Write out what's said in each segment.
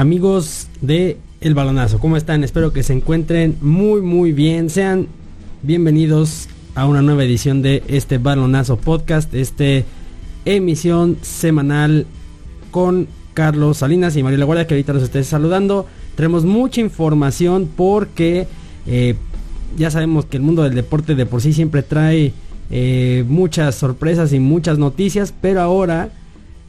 amigos de El Balonazo. ¿Cómo están? Espero que se encuentren muy muy bien. Sean bienvenidos a una nueva edición de este Balonazo Podcast, este emisión semanal con Carlos Salinas y María Guardia que ahorita los esté saludando. Tenemos mucha información porque eh, ya sabemos que el mundo del deporte de por sí siempre trae eh, muchas sorpresas y muchas noticias, pero ahora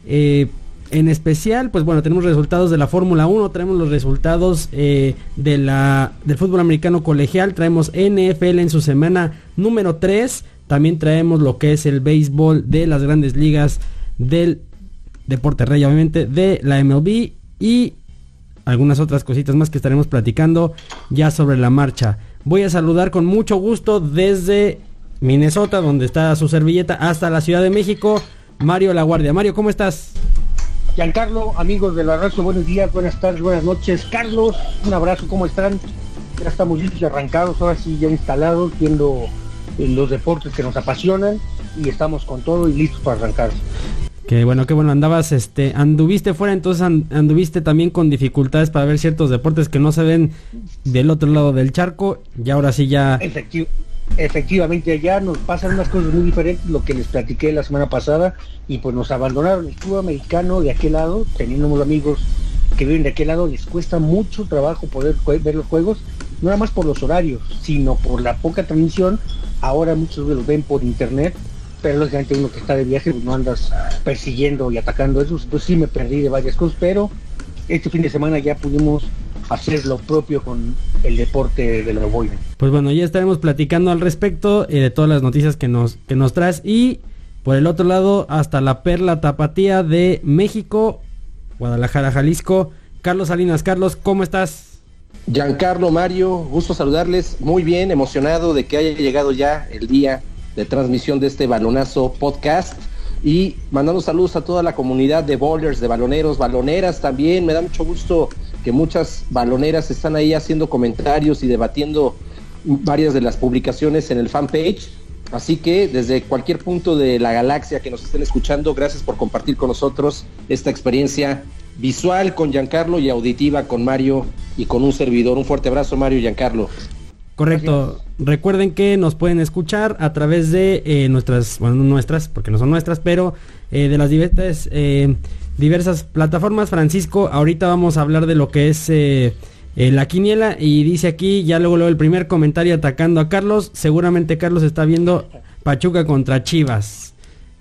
eh, en especial, pues bueno, tenemos resultados de la Fórmula 1, traemos los resultados eh, de la, del fútbol americano colegial, traemos NFL en su semana número 3, también traemos lo que es el béisbol de las grandes ligas del deporte rey, obviamente, de la MLB y algunas otras cositas más que estaremos platicando ya sobre la marcha. Voy a saludar con mucho gusto desde Minnesota, donde está su servilleta, hasta la Ciudad de México, Mario La Guardia. Mario, ¿cómo estás? Giancarlo, amigos de la radio, buenos días, buenas tardes, buenas noches. Carlos, un abrazo, ¿cómo están? Ya estamos listos y arrancados, ahora sí ya instalados, viendo eh, los deportes que nos apasionan y estamos con todo y listos para arrancar. Qué bueno, qué bueno, andabas, este, anduviste fuera, entonces anduviste también con dificultades para ver ciertos deportes que no se ven del otro lado del charco y ahora sí ya... Efectivo efectivamente allá nos pasan unas cosas muy diferentes, lo que les platiqué la semana pasada, y pues nos abandonaron. El club americano de aquel lado, teniendo amigos que viven de aquel lado, les cuesta mucho trabajo poder ver los juegos, no nada más por los horarios, sino por la poca transmisión, ahora muchos de los ven por internet, pero lógicamente uno que está de viaje pues no andas persiguiendo y atacando eso, pues sí me perdí de varias cosas, pero este fin de semana ya pudimos hacer lo propio con el deporte del ovoide. Pues bueno, ya estaremos platicando al respecto eh, de todas las noticias que nos, que nos traes y por el otro lado hasta la perla tapatía de México, Guadalajara, Jalisco. Carlos Salinas, Carlos, ¿cómo estás? Giancarlo, Mario, gusto saludarles, muy bien, emocionado de que haya llegado ya el día de transmisión de este balonazo podcast y mandando saludos a toda la comunidad de bowlers, de baloneros, baloneras también. Me da mucho gusto que muchas baloneras están ahí haciendo comentarios y debatiendo varias de las publicaciones en el fanpage. Así que desde cualquier punto de la galaxia que nos estén escuchando, gracias por compartir con nosotros esta experiencia visual con Giancarlo y auditiva con Mario y con un servidor. Un fuerte abrazo, Mario y Giancarlo. Correcto. Recuerden que nos pueden escuchar a través de eh, nuestras, bueno, no nuestras, porque no son nuestras, pero eh, de las diversas, eh, diversas plataformas. Francisco, ahorita vamos a hablar de lo que es la quiniela y dice aquí, ya luego, luego el primer comentario atacando a Carlos. Seguramente Carlos está viendo Pachuca contra Chivas.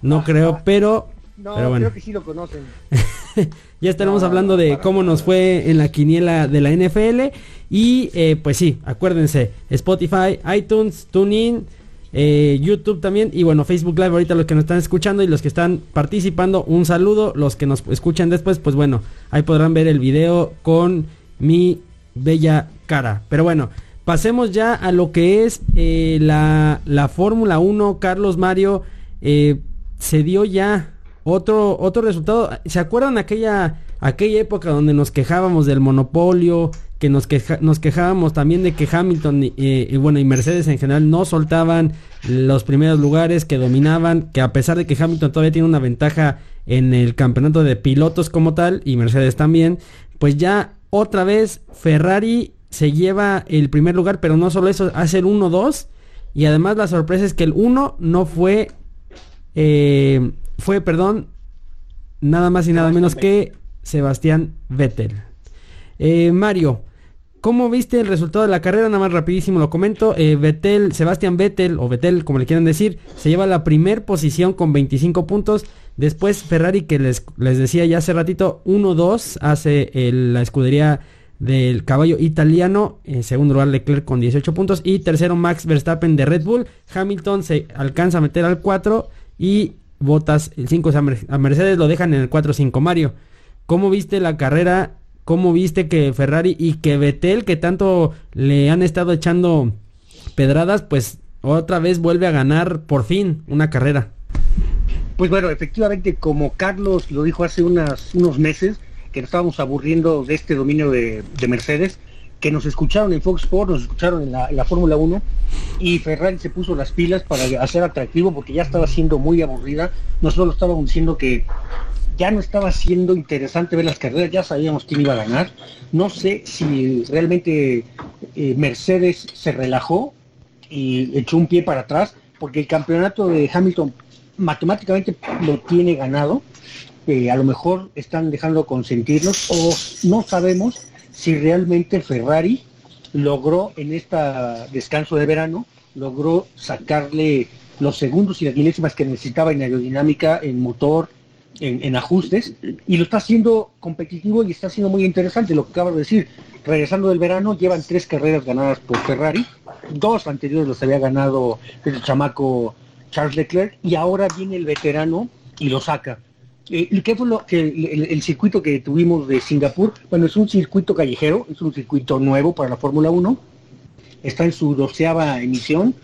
No creo, pero... No, pero bueno. creo que sí lo conocen. ya estaremos hablando de cómo nos fue en la quiniela de la NFL y eh, pues sí, acuérdense, Spotify, iTunes, TuneIn, eh, YouTube también y bueno, Facebook Live ahorita los que nos están escuchando y los que están participando, un saludo, los que nos escuchan después, pues bueno, ahí podrán ver el video con mi bella cara. Pero bueno, pasemos ya a lo que es eh, la, la Fórmula 1, Carlos Mario, se dio ya otro, otro resultado. ¿Se acuerdan aquella, aquella época donde nos quejábamos del monopolio, que nos, quejábamos también de que Hamilton y, bueno y Mercedes en general no soltaban los primeros lugares, que dominaban, que a pesar de que Hamilton todavía tiene una ventaja en el campeonato de pilotos como tal y Mercedes también, pues ya otra vez Ferrari se lleva el primer lugar, pero no solo eso, hace el 1-2 y además la sorpresa es que el 1 no fue, eh, fue, perdón, nada más y nada menos que Sebastián Vettel. Eh, Mario, ¿Cómo viste el resultado de la carrera? Nada más rapidísimo lo comento. Eh, Vettel, Sebastián Vettel, o Vettel, como le quieran decir, se lleva la primer posición con 25 puntos. Después Ferrari, que les, les decía ya hace ratito, 1-2 hace la escudería del caballo italiano. En segundo lugar Leclerc con 18 puntos. Y tercero Max Verstappen de Red Bull. Hamilton se alcanza a meter al 4 y Botas el 5. a Mercedes lo dejan en el 4-5. Mario, ¿cómo viste la carrera cómo viste que Ferrari y que Vettel, que tanto le han estado echando pedradas, pues otra vez vuelve a ganar por fin una carrera. Pues bueno, efectivamente, como Carlos lo dijo hace unas, unos meses, que nos estábamos aburriendo de este dominio de, Mercedes, que nos escucharon en Fox Sports, nos escucharon en la, Fórmula 1 y Ferrari se puso las pilas para hacer atractivo porque ya estaba siendo muy aburrida. Nosotros estábamos diciendo que ya no estaba siendo interesante ver las carreras, ya sabíamos quién iba a ganar. No sé si realmente eh, Mercedes se relajó y echó un pie para atrás, porque el campeonato de Hamilton matemáticamente lo tiene ganado. Eh, a lo mejor están dejando consentirnos o no sabemos si realmente Ferrari logró en este descanso de verano, logró sacarle los segundos y las milésimas que necesitaba en aerodinámica, en motor, en, ajustes, y lo está haciendo competitivo y está siendo muy interesante lo que acabo de decir. Regresando del verano, llevan tres carreras ganadas por Ferrari, dos anteriores los había ganado el chamaco Charles Leclerc, y ahora viene el veterano y lo saca. Eh, ¿Qué fue lo que el, circuito que tuvimos de Singapur? Bueno, es un circuito callejero, es un circuito nuevo para la Fórmula 1, está en su doceava emisión,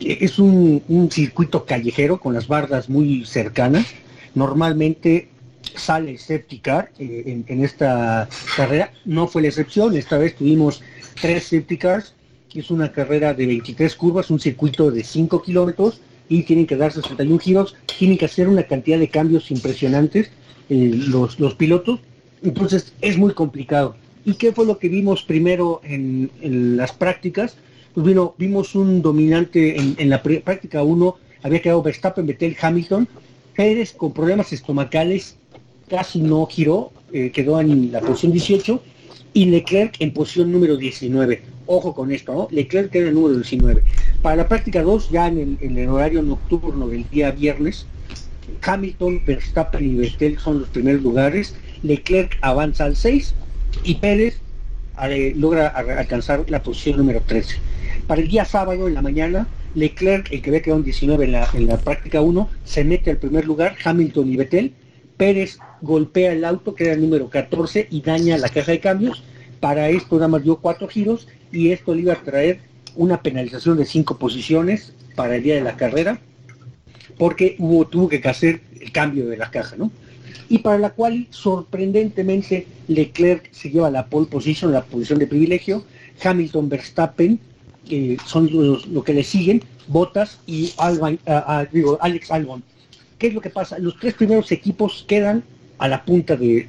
eh, es un, circuito callejero con las bardas muy cercanas, normalmente sale car eh, en, esta carrera, no fue la excepción, esta vez tuvimos tres safety cars, es una carrera de 23 curvas, un circuito de 5 kilómetros, y tienen que dar 61 giros, tienen que hacer una cantidad de cambios impresionantes eh, los, los pilotos, entonces es muy complicado. ¿Y qué fue lo que vimos primero en, las prácticas? Pues vino, vimos un dominante en, la práctica 1, había quedado Verstappen, Vettel, Hamilton, Pérez con problemas estomacales casi no giró, eh, quedó en la posición 18 y Leclerc en posición número 19. Ojo con esto, ¿no? Leclerc era el número 19. Para la práctica 2, ya en el, horario nocturno del día viernes, Hamilton, Verstappen y Vettel son los primeros lugares. Leclerc avanza al 6 y Pérez eh, logra alcanzar la posición número 13. Para el día sábado en la mañana, Leclerc, el que había quedado en 19 en la, práctica 1, se mete al primer lugar, Hamilton y Vettel. Pérez golpea el auto, que era el número 14, y daña la caja de cambios. Para esto nada más dio cuatro giros y esto le iba a traer una penalización de cinco posiciones para el día de la carrera, porque hubo, tuvo que hacer el cambio de la caja, ¿no? Y para la cual, sorprendentemente, Leclerc se lleva la pole position, la posición de privilegio, Hamilton, Verstappen, son los, lo que le siguen, Bottas y digo, Alex Albon. ¿Qué es lo que pasa? Los tres primeros equipos quedan a la punta de,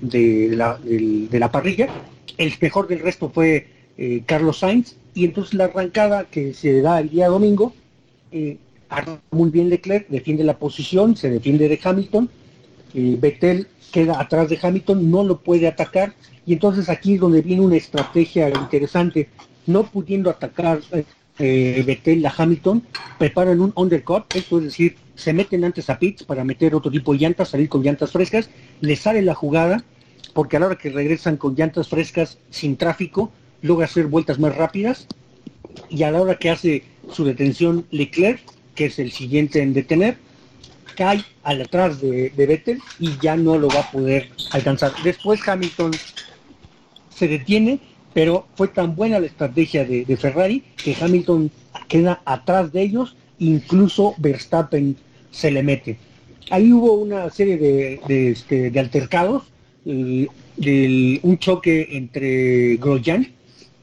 la, parrilla. El mejor del resto fue eh, Carlos Sainz, y entonces la arrancada que se da el día domingo, eh, muy bien Leclerc, defiende la posición, se defiende de Hamilton, eh, Vettel queda atrás de Hamilton, no lo puede atacar, y entonces aquí es donde viene una estrategia interesante, no pudiendo atacar eh, Vettel a Hamilton, preparan un undercut, esto es decir, se meten antes a pits para meter otro tipo de llantas, salir con llantas frescas, les sale la jugada, porque a la hora que regresan con llantas frescas sin tráfico, logra hacer vueltas más rápidas y a la hora que hace su detención Leclerc, que es el siguiente en detener, cae al atrás de, de Vettel y ya no lo va a poder alcanzar. Después Hamilton se detiene, pero fue tan buena la estrategia de, Ferrari que Hamilton queda atrás de ellos, incluso Verstappen se le mete. Ahí hubo una serie de, este, altercados, eh, un choque entre Grosjean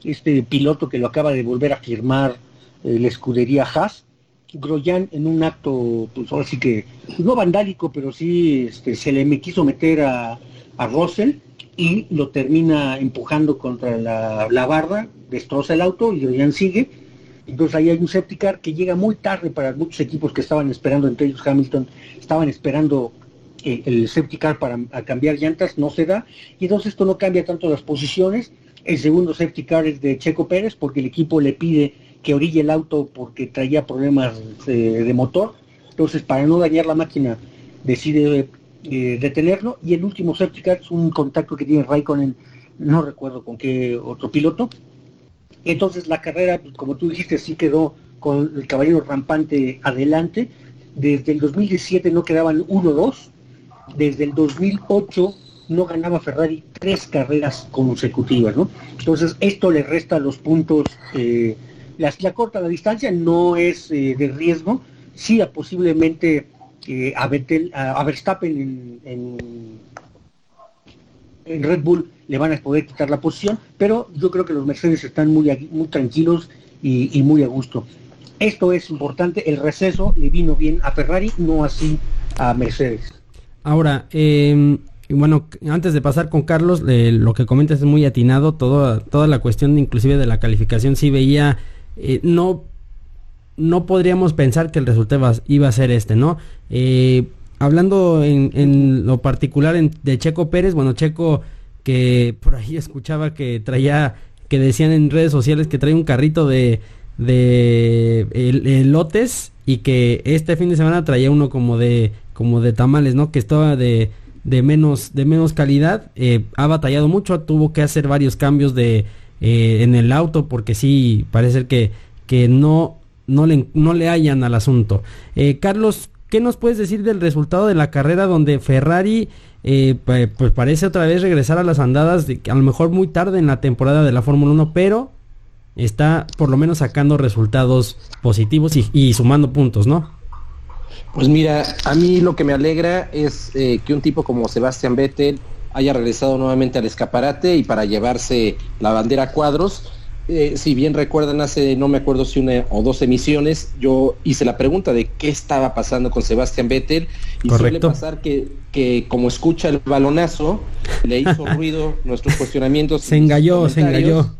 este piloto que lo acaba de volver a firmar eh, la escudería Haas, Groyan en un acto, pues ahora sí que, no vandálico, pero sí este, se le me quiso meter a, a Russell y lo termina empujando contra la, la barra, destroza el auto y Groyan sigue. Entonces ahí hay un septicar que llega muy tarde para muchos equipos que estaban esperando, entre ellos Hamilton, estaban esperando eh, el septicar para cambiar llantas, no se da. Y entonces esto no cambia tanto las posiciones el segundo safety car es de Checo Pérez porque el equipo le pide que orille el auto porque traía problemas de, motor. Entonces, para no dañar la máquina, decide eh, detenerlo. Y el último safety es un contacto que tiene Raikkonen, no recuerdo con qué otro piloto. Entonces, la carrera, pues, como tú dijiste, sí quedó con el caballero rampante adelante. Desde el 2017 no quedaban 1-2. Desde el 2008 no ganaba Ferrari tres carreras consecutivas, ¿no? Entonces esto le resta los puntos, eh, la, corta la distancia no es eh, de riesgo, sí posiblemente eh, a, a, Verstappen en, en, Red Bull le van a poder quitar la posición, pero yo creo que los Mercedes están muy, muy tranquilos y, y muy a gusto. Esto es importante, el receso le vino bien a Ferrari, no así a Mercedes. Ahora, eh, bueno, antes de pasar con Carlos, eh, lo que comentas es muy atinado, todo, toda la cuestión inclusive de la calificación sí veía, eh, no, no podríamos pensar que el resultado iba a ser este, ¿no? Eh, hablando en, lo particular de Checo Pérez, bueno, Checo que por ahí escuchaba que traía, que decían en redes sociales que trae un carrito de, de lotes y que este fin de semana traía uno como de, como de tamales, ¿no? Que estaba de de menos, de menos calidad. Eh, ha batallado mucho, tuvo que hacer varios cambios de, eh, en el auto porque sí parece que, que no, no, le, no le hallan al asunto. Eh, Carlos, ¿qué nos puedes decir del resultado de la carrera donde Ferrari pues parece otra vez regresar a las andadas, a lo mejor muy tarde en la temporada de la Fórmula 1, pero está por lo menos sacando resultados positivos y, sumando puntos, ¿no? Pues mira, a mí lo que me alegra es eh, que un tipo como Sebastián Vettel haya regresado nuevamente al escaparate y para llevarse la bandera a cuadros. Eh, si bien recuerdan, hace no me acuerdo si una o dos emisiones, yo hice la pregunta de qué estaba pasando con Sebastián Vettel y suele pasar que, que como escucha el balonazo, le hizo ruido nuestros cuestionamientos. Se engalló, se engalló.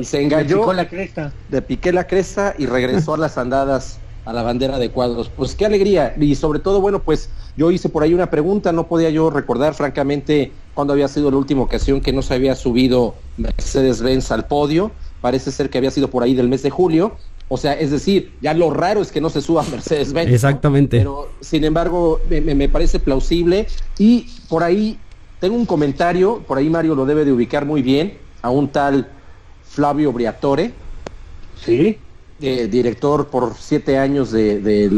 Y se engalló. la cresta. Le piqué la cresta y regresó a las andadas a la bandera de cuadros. Pues qué alegría. Y sobre todo, bueno, pues yo hice por ahí una pregunta, no podía yo recordar francamente cuándo había sido la última ocasión que no se había subido Mercedes-Benz al podio. Parece ser que había sido por ahí del mes de julio. O sea, es decir, ya lo raro es que no se suba Mercedes-Benz. Exactamente. Pero, sin embargo, me, me, parece plausible. Y por ahí tengo un comentario, por ahí Mario lo debe de ubicar muy bien, a un tal Flavio Briatore. Sí director por siete años de,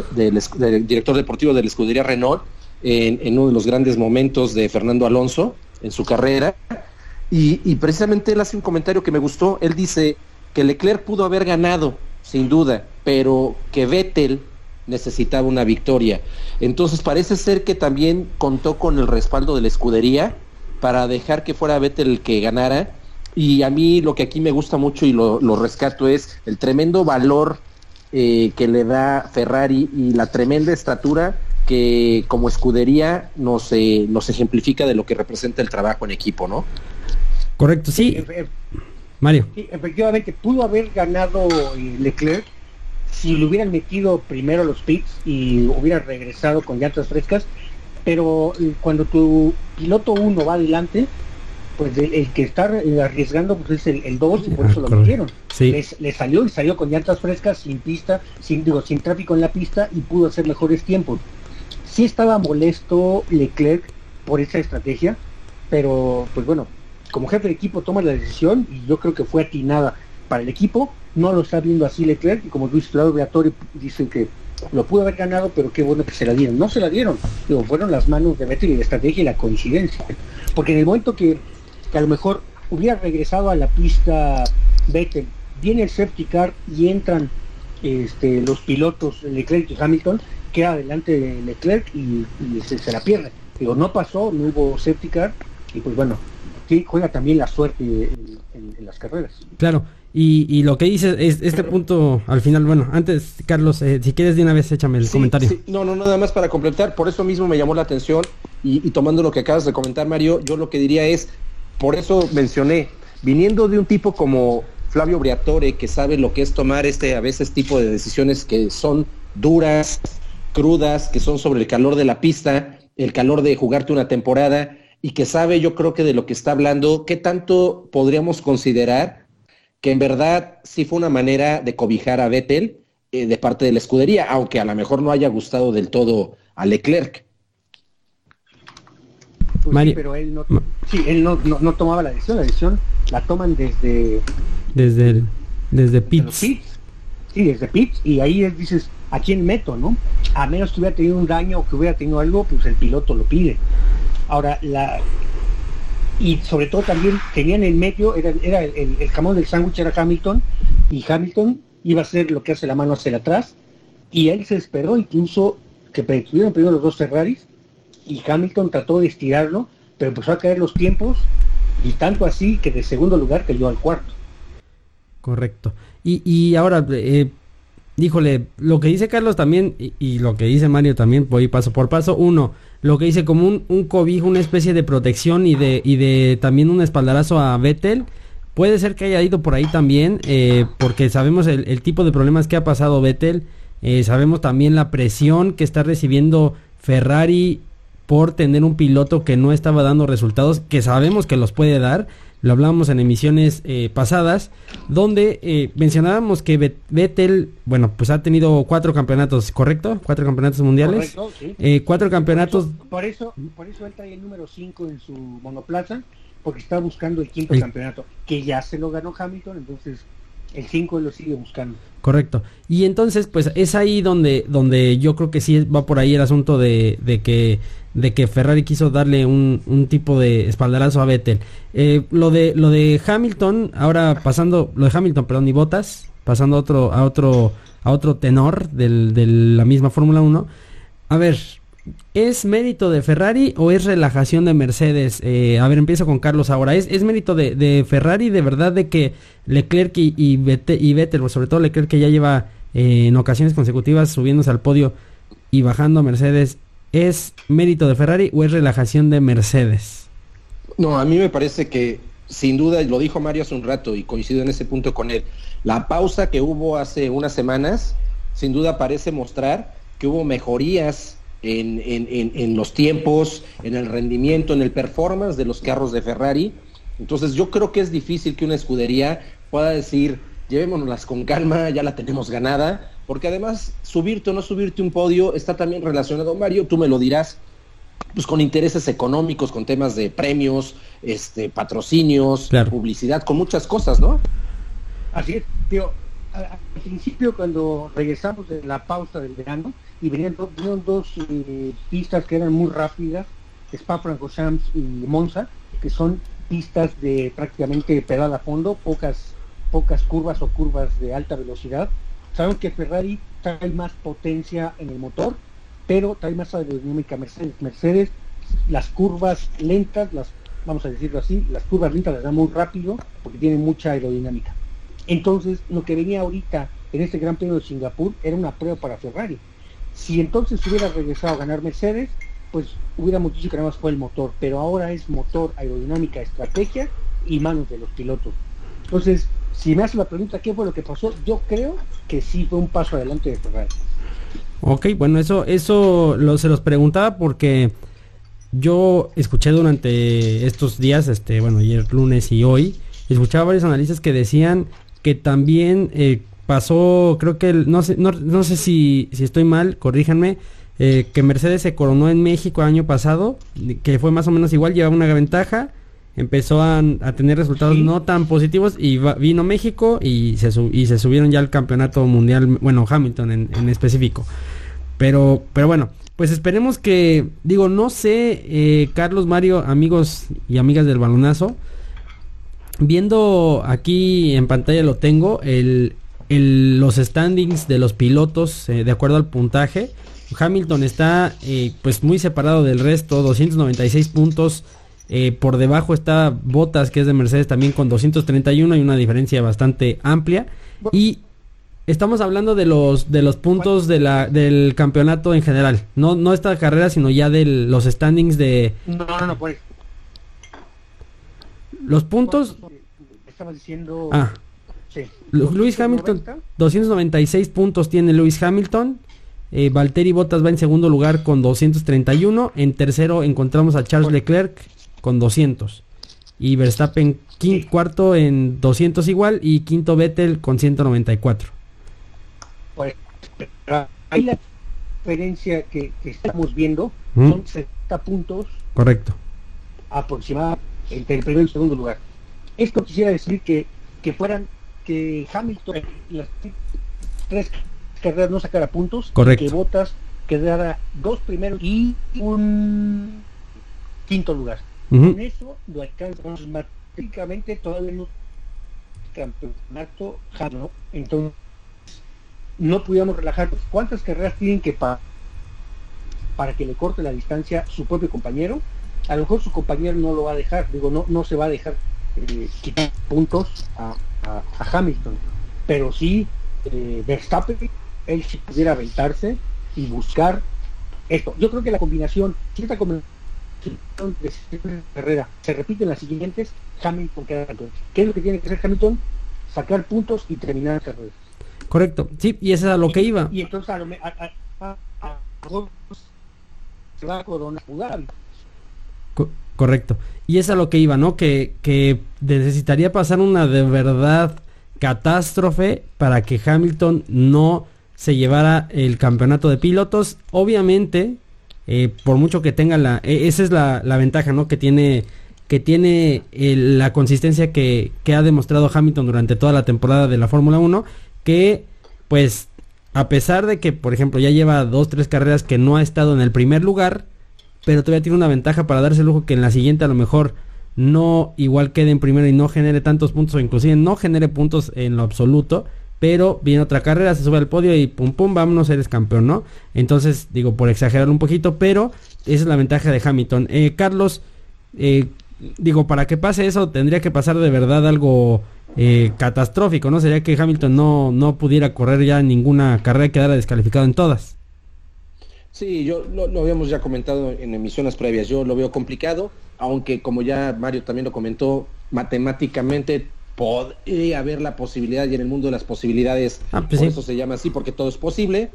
director deportivo de la escudería Renault, en, uno de los grandes momentos de Fernando Alonso en su carrera. Y, precisamente él hace un comentario que me gustó. Él dice que Leclerc pudo haber ganado, sin duda, pero que Vettel necesitaba una victoria. Entonces parece ser que también contó con el respaldo de la escudería para dejar que fuera Vettel el que ganara y a mí lo que aquí me gusta mucho y lo, rescato es el tremendo valor eh, que le da Ferrari y la tremenda estatura que como escudería nos, eh, nos ejemplifica de lo que representa el trabajo en equipo, ¿no? Correcto, sí. Mario. efectivamente, pudo haber ganado eh, Leclerc si lo hubieran metido primero los pits y hubiera regresado con llantas frescas, pero cuando tu piloto uno va adelante, pues el, que está arriesgando pues es el 2 y por eso lo metieron. Le, salió y salió con llantas frescas, sin pista, sin, digo, sin tráfico en la pista y pudo hacer mejores tiempos. Sí estaba molesto Leclerc por esa estrategia, pero pues bueno, como jefe de equipo toma la decisión y yo creo que fue atinada para el equipo. No lo está viendo así Leclerc y como Luis Claudio Beatori dicen que lo pudo haber ganado, pero qué bueno que se la dieron. No se la dieron, fueron las manos de Vettel y la estrategia y la coincidencia. Porque en el momento que a lo mejor hubiera regresado a la pista Vettel, viene el safety car y entran este, los pilotos Leclerc y Hamilton, queda adelante de Leclerc y, se, la pierde. Digo, no pasó, no hubo safety car y pues bueno, sí juega también la suerte en, las carreras. Claro, y, lo que dice es este punto al final, bueno, antes Carlos, eh, si quieres de una vez échame el comentario. no, no, nada más para completar, por eso mismo me llamó la atención y, y tomando lo que acabas de comentar Mario, yo lo que diría es, por eso mencioné, viniendo de un tipo como Flavio Briatore, que sabe lo que es tomar este a veces tipo de decisiones que son duras, crudas, que son sobre el calor de la pista, el calor de jugarte una temporada, y que sabe, yo creo que de lo que está hablando, qué tanto podríamos considerar que en verdad sí fue una manera de cobijar a Vettel eh, de parte de la escudería, aunque a lo mejor no haya gustado del todo a Leclerc. Pues pero él no, sí, él no, no, tomaba la decisión, la decisión la toman desde desde desde Pitts. Sí, desde Pitts y ahí dices, ¿a quién meto, no? A menos que hubiera tenido un daño o que hubiera tenido algo, pues el piloto lo pide. Ahora, la y sobre todo también tenían en medio, era, era el, el jamón del sándwich era Hamilton, y Hamilton iba a hacer lo que hace la mano hacia atrás, y él se esperó incluso que tuvieron primero los dos Ferraris, y Hamilton trató de estirarlo, pero empezó a caer los tiempos y tanto así que de segundo lugar cayó al cuarto. Correcto. Y, y ahora, eh, híjole, lo que dice Carlos también y, lo que dice Mario también, voy paso por paso. Uno, lo que dice como un, cobijo, una especie de protección y de, y de también un espaldarazo a Vettel. Puede ser que haya ido por ahí también, eh, porque sabemos el, tipo de problemas que ha pasado Vettel. Eh, sabemos también la presión que está recibiendo Ferrari por tener un piloto que no estaba dando resultados, que sabemos que los puede dar lo hablábamos en emisiones eh, pasadas, donde eh, mencionábamos que Vettel, bueno, pues ha tenido cuatro campeonatos, ¿correcto? Cuatro campeonatos mundiales. Correcto, sí. Eh, cuatro campeonatos. Por eso, por eso, él trae el número 5 en su monoplaza, porque está buscando el quinto campeonato, que ya se lo ganó Hamilton, entonces el 5 lo sigue buscando. Correcto. Y entonces, pues es ahí donde, donde yo creo que sí va por ahí el asunto de, de que de que Ferrari quiso darle un, un tipo de espaldarazo a Vettel. Eh, lo de lo de Hamilton, ahora pasando, lo de Hamilton, perdón, y Botas, pasando a otro, a otro, a otro tenor de la misma Fórmula 1. A ver, ¿es mérito de Ferrari o es relajación de Mercedes? Eh, a ver, empiezo con Carlos ahora. ¿Es, es mérito de, Ferrari de verdad de que Leclerc y, y, Vettel, y sobre todo Leclerc que ya lleva eh, en ocasiones consecutivas subiéndose al podio y bajando a Mercedes, ¿Es mérito de Ferrari o es relajación de Mercedes? No, a mí me parece que sin duda, lo dijo Mario hace un rato y coincido en ese punto con él, la pausa que hubo hace unas semanas sin duda parece mostrar que hubo mejorías en, en, los tiempos, en el rendimiento, en el performance de los carros de Ferrari. Entonces yo creo que es difícil que una escudería pueda decir, llevémonos con calma, ya la tenemos ganada, porque además subirte o no subirte un podio está también relacionado, Mario, tú me lo dirás, pues con intereses económicos, con temas de premios, este, patrocinios, publicidad, con muchas cosas, ¿no? Así es, tío. Al principio, cuando regresamos de la pausa del verano, y venían, dos eh, pistas que eran muy rápidas, Spa-Francorchamps y Monza, que son pistas de prácticamente pedal a fondo, pocas pocas curvas o curvas de alta velocidad, Sabemos que Ferrari trae más potencia en el motor, pero trae más aerodinámica Mercedes. Mercedes, las curvas lentas, las vamos a decirlo así, las curvas lentas las da muy rápido porque tienen mucha aerodinámica. Entonces, lo que venía ahorita en este Gran Premio de Singapur era una prueba para Ferrari. Si entonces hubiera regresado a ganar Mercedes, pues hubiéramos dicho que nada más fue el motor, pero ahora es motor, aerodinámica, estrategia y manos de los pilotos. Entonces, si me hace la pregunta qué fue lo que pasó, yo creo que sí fue un paso adelante de Ferrari. Ok, bueno, eso, eso lo, se los preguntaba porque yo escuché durante estos días, este, bueno, ayer lunes y hoy, escuchaba varios analistas que decían que también eh, pasó, creo que, no sé, no, no sé si, si estoy mal, corríjanme, eh, que Mercedes se coronó en México el año pasado, que fue más o menos igual, llevaba una ventaja, empezó a, tener resultados no tan positivos y vino México y se, y se subieron ya al campeonato mundial, bueno, Hamilton en, específico. Pero, pero bueno, pues esperemos que, digo, no sé, eh, Carlos, Mario, amigos y amigas del balonazo, viendo aquí en pantalla lo tengo, el, los standings de los pilotos eh, de acuerdo al puntaje. Hamilton está eh, pues muy separado del resto, 296 puntos eh, por debajo está Botas, que es de Mercedes también con 231, hay una diferencia bastante amplia. Y estamos hablando de los de los puntos de la, del campeonato en general. No, no esta carrera, sino ya de los standings de... No, no, no, pues. Los puntos... Diciendo... Ah. Luis Hamilton, 296 puntos tiene Luis Hamilton. Eh, Valtteri Bottas va en segundo lugar con 231. En tercero encontramos a Charles Leclerc con 200. Y Verstappen cuarto en 200 igual y quinto Vettel con 194. Pues, ahí la diferencia que, estamos viendo son 70 puntos. Correcto. Aproximadamente entre el primero y el segundo lugar. Esto quisiera decir que, que fueran, que Hamilton las tres carreras no sacara puntos, Correcto. que Botas quedara dos primeros y un quinto lugar. Con eso lo alcanzamos matemáticamente todavía no campeonato ¿no? Entonces, no pudiéramos relajarnos. ¿Cuántas carreras tienen que para para que le corte la distancia su propio compañero? A lo mejor su compañero no lo va a dejar, digo, no, no se va a dejar eh, quitar puntos a, a, Hamilton, pero sí eh, Verstappen, él si pudiera aventarse y buscar esto. Yo creo que la combinación, cierta combinación de carrera se repite en las siguientes, Hamilton queda ¿Qué es lo que tiene que hacer Hamilton? Sacar puntos y terminar la carrera. Correcto, sí, y eso es a lo que iba. Y entonces a lo, a, a, se va a Corona correcto. Y es a lo que iba, ¿no? Que, que necesitaría pasar una de verdad catástrofe para que Hamilton no se llevara el campeonato de pilotos. Obviamente, eh, por mucho que tenga la... E, esa es la, la, ventaja, ¿no? Que tiene, que tiene la consistencia que, que, ha demostrado Hamilton durante toda la temporada de la Fórmula 1. Que, pues, a pesar de que, por ejemplo, ya lleva dos, tres carreras que no ha estado en el primer lugar, pero todavía tiene una ventaja para darse el lujo que en la siguiente a lo mejor no igual quede en primero y no genere tantos puntos o inclusive no genere puntos en lo absoluto pero viene otra carrera, se sube al podio y pum pum, vámonos, eres campeón, ¿no? Entonces, digo, por exagerar un poquito, pero esa es la ventaja de Hamilton. Eh, Carlos, eh, digo, para que pase eso tendría que pasar de verdad algo eh, catastrófico, ¿no? Sería que Hamilton no, no pudiera correr ya ninguna carrera quedara descalificado en todas. Sí, yo lo, lo, habíamos ya comentado en emisiones previas, yo lo veo complicado, aunque como ya Mario también lo comentó, matemáticamente podría haber la posibilidad y en el mundo de las posibilidades, ah, pues por eso se llama así, porque todo es posible,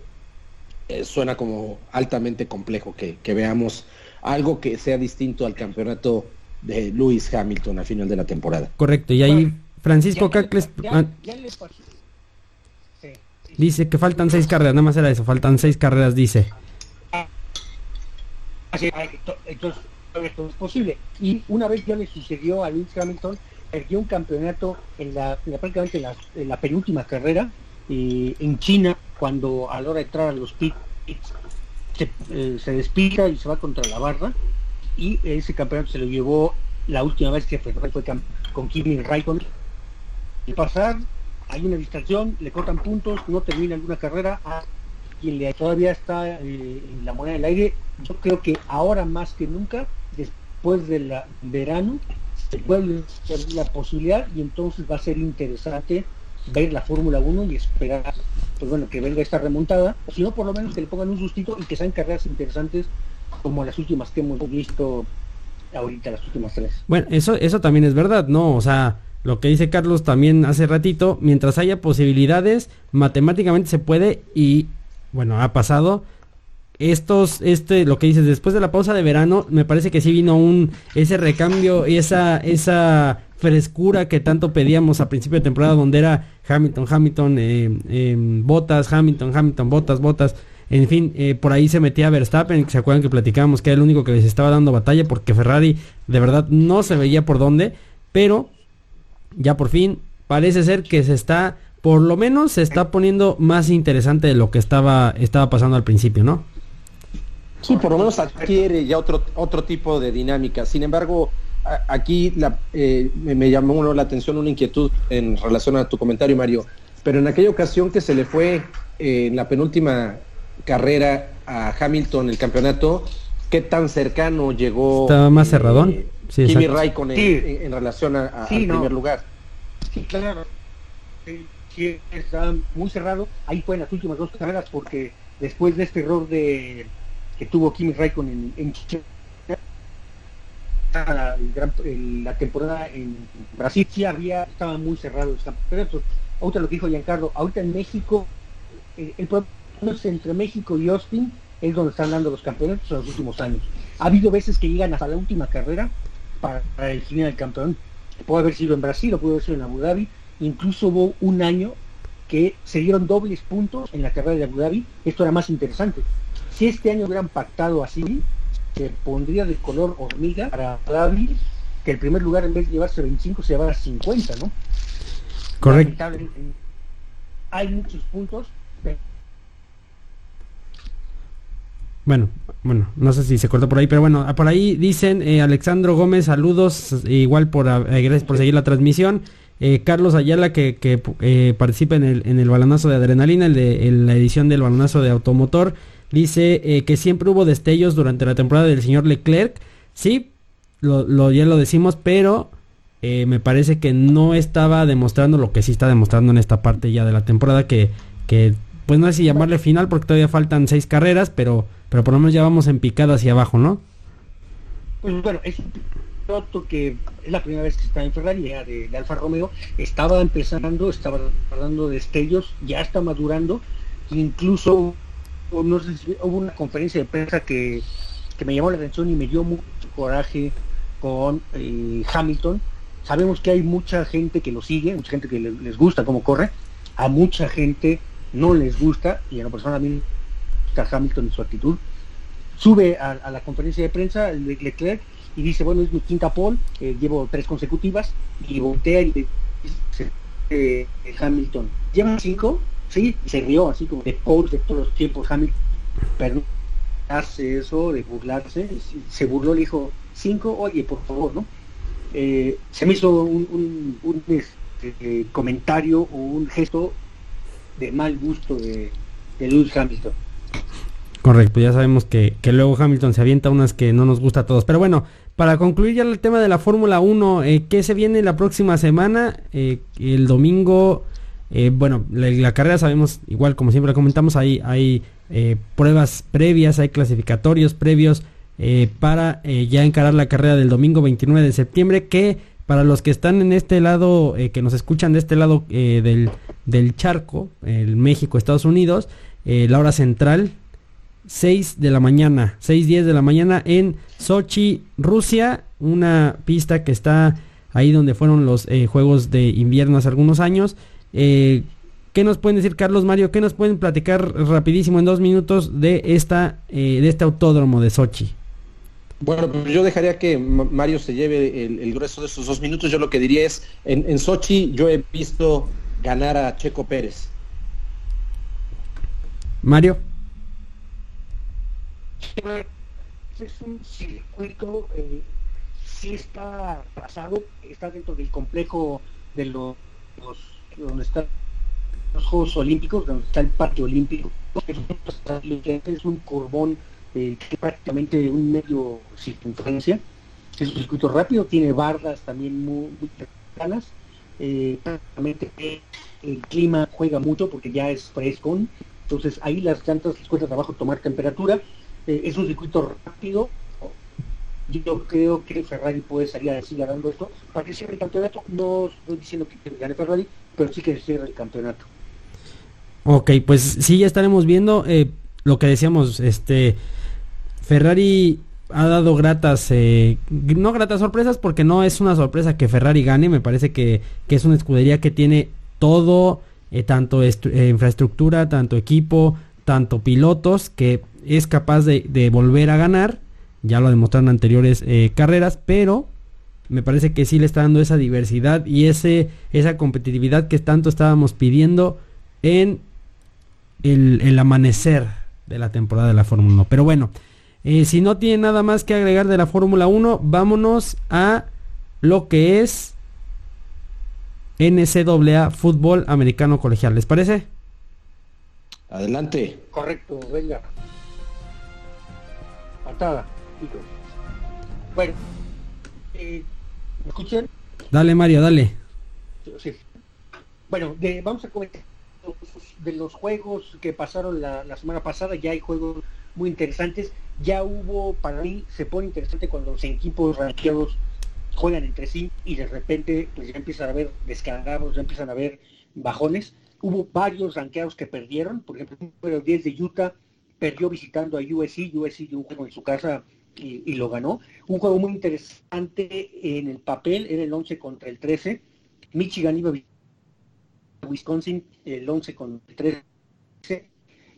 eh, suena como altamente complejo que, veamos algo que sea distinto al campeonato de Lewis Hamilton al final de la temporada. Correcto, y ahí Francisco Cacles ah, dice que faltan seis carreras, nada más era eso, faltan seis carreras, dice. Entonces, esto es posible. Y una vez ya le sucedió a Lewis Hamilton perdió un campeonato en la, prácticamente en la, penúltima carrera en China cuando a la hora de entrar a los pits se, eh, y se va contra la barra y ese campeonato se lo llevó la última vez que fue, con Kimi Raikkonen y pasar hay una distracción le cortan puntos no termina alguna carrera quien le todavía está eh, la moneda del aire yo creo que ahora más que nunca después del verano se puede tener la posibilidad y entonces va a ser interesante ver la Fórmula 1 y esperar pues bueno que venga esta remontada, si no por lo menos que le pongan un sustito y que sean carreras interesantes como las últimas que hemos visto ahorita, las últimas tres. Bueno, eso, eso también es verdad, ¿no? O sea, lo que dice Carlos también hace ratito, mientras haya posibilidades, matemáticamente se puede y bueno, ha pasado estos, este, lo que dices, después de la pausa de verano, me parece que sí vino un, ese recambio, esa, esa frescura que tanto pedíamos a principio de temporada, donde era Hamilton, Hamilton, eh, em, Botas, Hamilton, Hamilton, Botas, Botas. En fin, eh, por ahí se metía Verstappen, se acuerdan que platicábamos que era el único que les estaba dando batalla porque Ferrari de verdad no se veía por dónde, pero ya por fin parece ser que se está, por lo menos se está poniendo más interesante de lo que estaba, estaba pasando al principio, ¿no? Sí, por lo menos adquiere ya otro, otro tipo de dinámica. Sin embargo, aquí la, eh, me, llamó la atención una inquietud en relación a tu comentario, Mario. Pero en aquella ocasión que se le fue eh, en la penúltima carrera a Hamilton el campeonato, ¿qué tan cercano llegó? Estaba más cerradón. Eh, sí, Kimi Raikkonen en, relación a, al primer lugar. Sí, claro. Sí, está muy cerrado. Ahí fue en las últimas dos carreras porque después de este error de que tuvo Kimi Raikkonen en, en la, temporada en Brasil sí había, estaba muy cerrado los campeonatos. Otra lo que dijo Giancarlo, ahorita en México, eh, el problema es entre México y Austin es donde están dando los campeonatos en los últimos años. Ha habido veces que llegan hasta la última carrera para, definir el campeón. Puede haber sido en Brasil o puede haber sido en Abu Dhabi. Incluso hubo un año que se dieron dobles puntos en la carrera de Abu Dhabi. Esto era más interesante si este año hubieran pactado así, se pondría de color hormiga para David, que el primer lugar en vez de llevarse 25 se llevara 50, ¿no? Correcto. Hay muchos puntos. Bueno, bueno, no sé si se cortó por ahí, pero bueno, por ahí dicen eh, Alexandro Gómez, saludos, igual por eh, gracias por seguir la transmisión. Eh, Carlos Ayala que, que participa en el, en el balonazo de adrenalina, el de en la edición del balonazo de automotor. Dice eh, que siempre hubo destellos durante la temporada del señor Leclerc. Sí, lo, ya lo decimos, pero eh, me parece que no estaba demostrando lo que sí está demostrando en esta parte ya de la temporada que, que pues no sé si llamarle final porque todavía faltan seis carreras, pero, pero por lo menos ya vamos en picada hacia abajo, ¿no? Pues bueno, es que es la primera vez que está en Ferrari, de, Alfa Romeo, estaba empezando, estaba dando destellos, ya está madurando, incluso hubo una conferencia de prensa que, que me llamó la atención y me dio mucho coraje con eh, Hamilton, Sabemos que hay mucha gente que lo sigue, mucha gente que les gusta cómo corre, a mucha gente no les gusta, y a la persona a mí está Hamilton en su actitud. Sube a, la conferencia de prensa Leclerc y dice, bueno, es mi quinta pole, eh, llevo tres consecutivas, y voltea y dice eh, Hamilton, ¿llevan cinco? Sí, y se rió así como de pole de todos los tiempos Hamilton, pero hace eso de burlarse, se burló, le dijo, cinco, oye, por favor, ¿no? Eh, se me hizo un, este, comentario o un gesto de mal gusto de, Lewis Hamilton. Correcto, ya sabemos que, luego Hamilton se avienta unas que no nos gusta a todos. Pero bueno, para concluir ya el tema de la Fórmula 1, eh, ¿qué se viene la próxima semana? Eh, el domingo, bueno, la, carrera sabemos, igual como siempre comentamos, hay, pruebas previas, hay clasificatorios previos eh, para eh, ya encarar la carrera del domingo 29 de septiembre que para los que están en este lado, eh, que nos escuchan de este lado del, del, charco, el México, Estados Unidos, la hora central, 6 de la mañana, 6.10 de la mañana en Sochi, Rusia, una pista que está ahí donde fueron los Juegos de Invierno hace algunos años. ¿Qué nos pueden decir Carlos Mario? ¿Qué nos pueden platicar rapidísimo en dos minutos de, esta, de este autódromo de Sochi? Bueno, pues yo dejaría que Mario se lleve el, grueso de esos dos minutos. Yo lo que diría es, en, Sochi yo he visto ganar a Checo Pérez. Mario. Es un circuito, eh, sí está pasado, está dentro del complejo de los, donde están los Juegos Olímpicos, donde está el Parque Olímpico. Es un corbón eh, prácticamente un medio circunferencia. Es un circuito rápido, tiene bardas también muy, muy. Eh, prácticamente el clima juega mucho porque ya es fresco. Entonces ahí las llantas les cuesta trabajo tomar temperatura. Eh, es un circuito rápido. Yo creo que Ferrari puede salir a decir ganando esto. Para que cierre el campeonato, no estoy diciendo que gane Ferrari, pero sí que cierre el campeonato. Ok, pues sí, ya estaremos viendo lo que decíamos, este Ferrari ha dado gratas, eh, no gratas sorpresas porque no es una sorpresa que Ferrari gane, me parece que, es una escudería que tiene todo, eh, tanto eh, infraestructura, tanto equipo, tanto pilotos, que es capaz de, volver a ganar, ya lo demostraron en anteriores carreras, pero me parece que sí le está dando esa diversidad y ese, esa competitividad que tanto estábamos pidiendo en el, el amanecer de la temporada de la Fórmula 1. Pero bueno, eh, si no tiene nada más que agregar de la Fórmula 1, vámonos a lo que es NCAA Fútbol Americano Colegial. ¿Les parece? Adelante. Correcto, venga. Bueno, eh, ¿me escuchan? Dale, Mario, dale. Sí. Bueno, vamos a comentar de los juegos que pasaron la, la semana pasada. Ya hay juegos muy interesantes. Ya hubo, para mí, se pone interesante cuando los equipos ranqueados juegan entre sí y de repente pues ya empiezan a ver descargados, ya empiezan a ver bajones. Hubo varios ranqueados que perdieron, por ejemplo, el número 10 de Utah perdió visitando a USC, USC dio un juego en su casa y, lo ganó. Un juego muy interesante en el papel, era el 11 contra el 13. Michigan iba a Wisconsin, el 11 contra el 13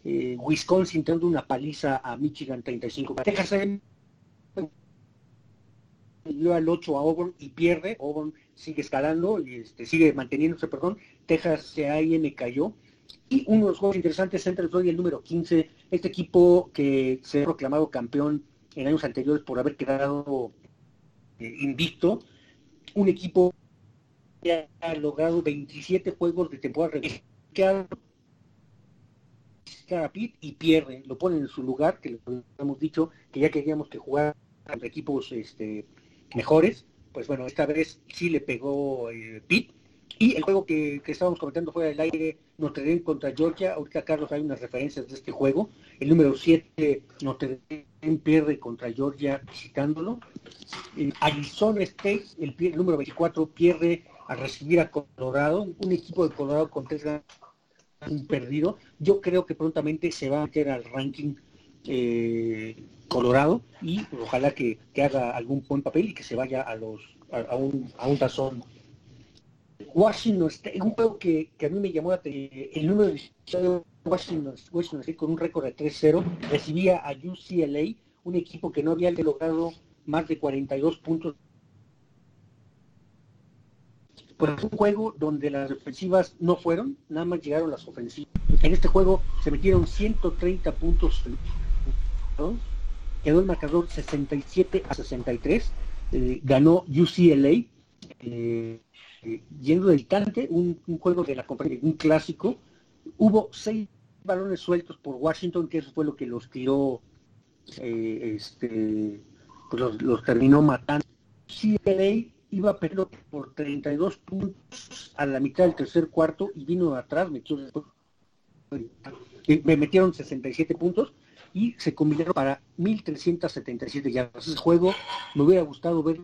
eh, Wisconsin dando una paliza a Michigan 35. Texas dio al 8 a Auburn y pierde. Auburn sigue escalando y este, sigue manteniéndose, perdón. Texas me cayó. Y uno de los juegos interesantes, Central Florida, el número 15, este equipo que se ha proclamado campeón en años anteriores por haber quedado eh, invicto, un equipo que ha logrado 27 juegos de temporada regular, y pierde, lo ponen en su lugar, que le hemos dicho que ya queríamos que jugara contra equipos este, mejores, pues bueno, esta vez sí le pegó eh, Pitt. Y el juego que, estábamos comentando fuera del aire, Notre Dame contra Georgia. Ahorita, Carlos, hay unas referencias de este juego. El número 7, Notre Dame pierde contra Georgia visitándolo. Arizona State, el, número 24, pierde a recibir a Colorado. Un equipo de Colorado con tres un perdido. Yo creo que prontamente se va a meter al ranking eh, Colorado y ojalá que, haga algún buen papel y que se vaya a los a, un, a un tazón. Washington un juego que, a mí me llamó la el número de Washington, Washington con un récord de 3-0 recibía a UCLA, un equipo que no había logrado más de 42 puntos pues un juego donde las defensivas no fueron, nada más llegaron las ofensivas. En este juego se metieron 130 puntos, quedó el marcador 67 a 63, eh, ganó UCLA, eh, yendo del cante, un, juego de la compañía, un clásico. Hubo seis balones sueltos por Washington, que eso fue lo que los tiró, eh, este, pues los, los terminó matando. UCLA iba perdiendo por 32 puntos a la mitad del tercer cuarto y vino atrás, metió me metieron 67 puntos y se combinaron para 1377 yardas. Ese juego me hubiera gustado ver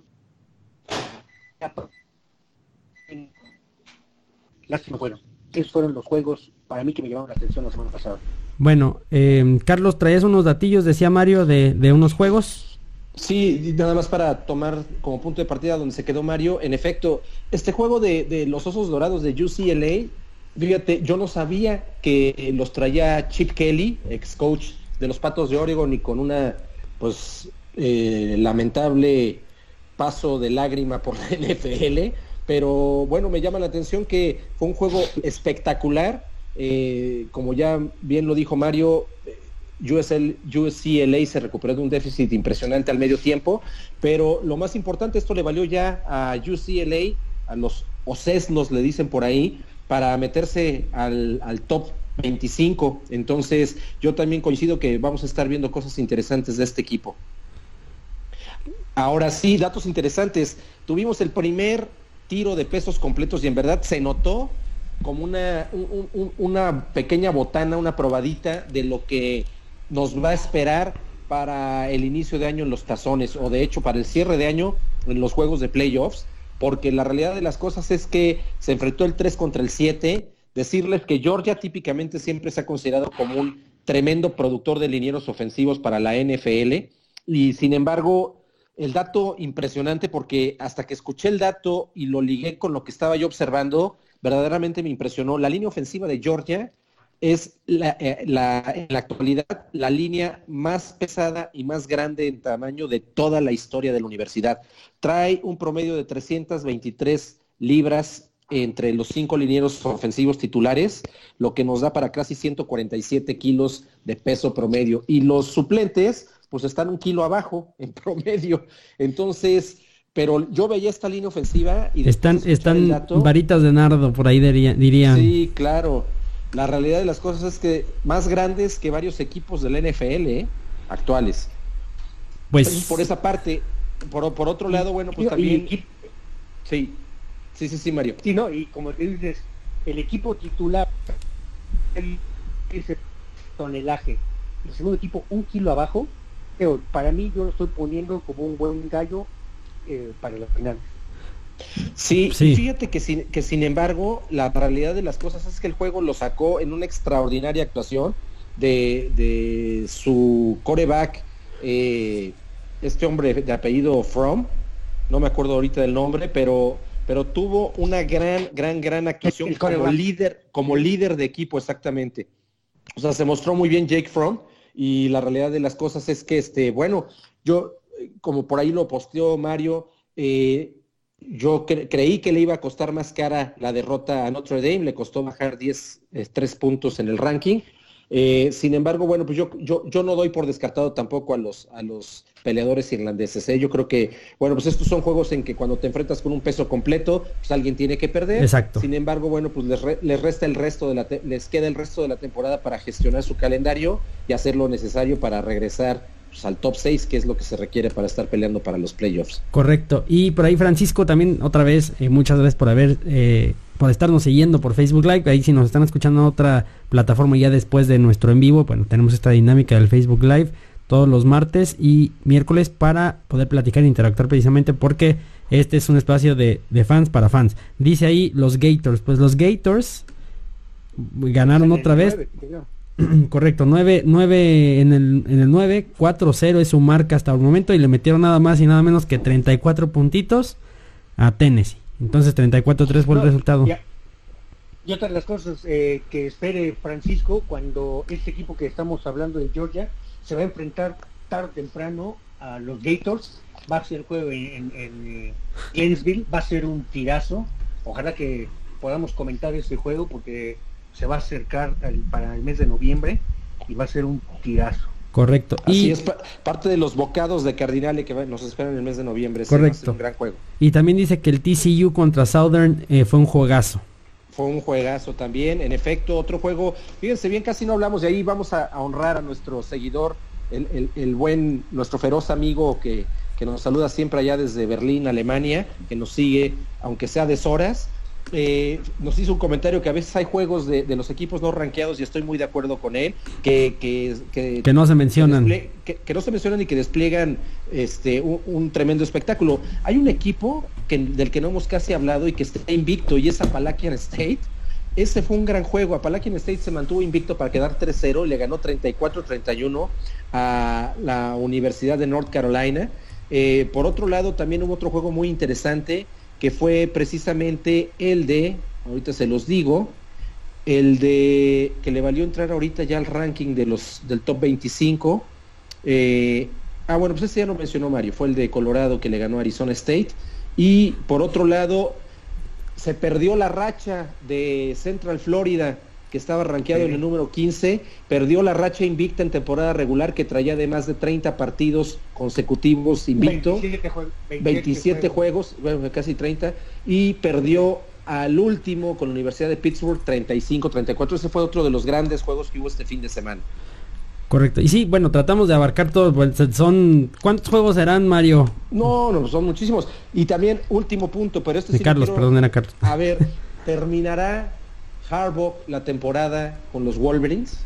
lástima bueno esos fueron los juegos para mí que me llamaron la atención la semana pasada bueno eh, Carlos traías unos datillos decía Mario de, de unos juegos Sí, nada más para tomar como punto de partida donde se quedó Mario. En efecto, este juego de, los osos dorados de UCLA, fíjate, yo no sabía que los traía Chip Kelly, ex coach de los Patos de Oregon, y con una, pues, eh, lamentable paso de lágrima por la NFL. Pero bueno, me llama la atención que fue un juego espectacular. Eh, como ya bien lo dijo Mario, USL, USCLA se recuperó de un déficit impresionante al medio tiempo, pero lo más importante, esto le valió ya a UCLA, a los OCESLOS le dicen por ahí, para meterse al, top 25. Entonces, yo también coincido que vamos a estar viendo cosas interesantes de este equipo. Ahora sí, datos interesantes. Tuvimos el primer tiro de pesos completos y en verdad se notó como una, una pequeña botana, una probadita de lo que nos va a esperar para el inicio de año en los tazones o de hecho para el cierre de año en los juegos de playoffs, porque la realidad de las cosas es que se enfrentó el 3 contra el 7. Decirles que Georgia típicamente siempre se ha considerado como un tremendo productor de linieros ofensivos para la NFL y sin embargo el dato impresionante porque hasta que escuché el dato y lo ligué con lo que estaba yo observando, verdaderamente me impresionó. La línea ofensiva de Georgia es la, eh, en la actualidad la línea más pesada y más grande en tamaño de toda la historia de la universidad. Trae un promedio de 323 libras entre los cinco linieros ofensivos titulares, lo que nos da para casi 147 kilos de peso promedio. Y los suplentes, pues están un kilo abajo en promedio. Entonces, pero yo veía esta línea ofensiva y están, están varitas de nardo por ahí diría. Sí, claro la realidad de las cosas es que más grandes que varios equipos del NFL ¿eh? actuales. Pues por esa parte, por, otro lado, bueno, pues también. sí, sí, sí, sí, Mario. Sí, no, y como te dices, el equipo titular, ese tonelaje, el segundo equipo un kilo abajo, pero para mí yo lo estoy poniendo como un buen gallo eh, para la final. Sí, fíjate que sin, que sin embargo, la realidad de las cosas es que el juego lo sacó en una extraordinaria actuación de, su coreback, eh, este hombre de apellido From, no me acuerdo ahorita del nombre, pero, pero tuvo una gran, gran, gran actuación como líder, como líder de equipo, exactamente. O sea, se mostró muy bien Jake From y la realidad de las cosas es que, este, bueno, yo, como por ahí lo posteó Mario, eh, yo creí que le iba a costar más cara la derrota a Notre Dame, le costó bajar 10, 3 eh, puntos en el ranking. Eh, sin embargo, bueno, pues yo, yo, yo no doy por descartado tampoco a los, a los peleadores irlandeses. ¿eh? Yo creo que, bueno, pues estos son juegos en que cuando te enfrentas con un peso completo, pues alguien tiene que perder. Exacto. Sin embargo, bueno, pues les, les resta el resto de la les queda el resto de la temporada para gestionar su calendario y hacer lo necesario para regresar pues, al top 6, que es lo que se requiere para estar peleando para los playoffs. Correcto. Y por ahí Francisco también otra vez, eh, muchas gracias por haber, eh, por estarnos siguiendo por Facebook Live. Ahí si nos están escuchando en otra plataforma ya después de nuestro en vivo, bueno, tenemos esta dinámica del Facebook Live todos los martes y miércoles para poder platicar e interactuar precisamente porque este es un espacio de, de fans para fans. Dice ahí los Gators, pues los Gators ganaron otra vez. Correcto, 9, 9 en el, en el 9, 4-0 es su marca hasta el momento y le metieron nada más y nada menos que 34 puntitos a Tennessee. Entonces 34-3 fue el resultado. Y otra de las cosas eh, que espere Francisco cuando este equipo que estamos hablando de Georgia se va a enfrentar tarde o temprano a los Gators. Va a ser el juego en, en, Gainesville, va a ser un tirazo. Ojalá que podamos comentar ese juego porque se va a acercar para el mes de noviembre y va a ser un tirazo. Correcto. y es parte de los bocados de Cardinale que nos esperan en el mes de noviembre. Correcto. un gran juego. Y también dice que el TCU contra Southern eh, fue un juegazo. Fue un juegazo también. En efecto, otro juego. Fíjense bien, casi no hablamos de ahí. Vamos a, honrar a nuestro seguidor, el, el, buen, nuestro feroz amigo que, que nos saluda siempre allá desde Berlín, Alemania, que nos sigue, aunque sea deshoras. Eh, nos hizo un comentario que a veces hay juegos de, los equipos no rankeados y estoy muy de acuerdo con él, que, que, no se mencionan. Que, no se mencionan y que despliegan este, un, tremendo espectáculo. Hay un equipo que, del que no hemos casi hablado y que está invicto y es Appalachian State. Ese fue un gran juego. Appalachian State se mantuvo invicto para quedar 3-0 y le ganó 34-31 a la Universidad de North Carolina. Eh, por otro lado, también hubo otro juego muy interesante que fue precisamente el de, ahorita se los digo, el de que le valió entrar ahorita ya al ranking de los del top 25. Eh, ah, bueno, pues ese ya lo mencionó Mario, fue el de Colorado que le ganó a Arizona State. Y por otro lado, se perdió la racha de Central Florida que estaba rankeado en el número 15, perdió la racha invicta en temporada regular que traía de más de 30 partidos consecutivos invicto, 27, juegos, bueno, casi 30, y perdió al último con la Universidad de Pittsburgh 35-34. Ese fue otro de los grandes juegos que hubo este fin de semana. Correcto. Y sí, bueno, tratamos de abarcar todos. Pues, son ¿Cuántos juegos serán, Mario? No, no, son muchísimos. Y también, último punto, pero este de Carlos, perdón, era Carlos. A ver, terminará Harbaugh la temporada con los Wolverines.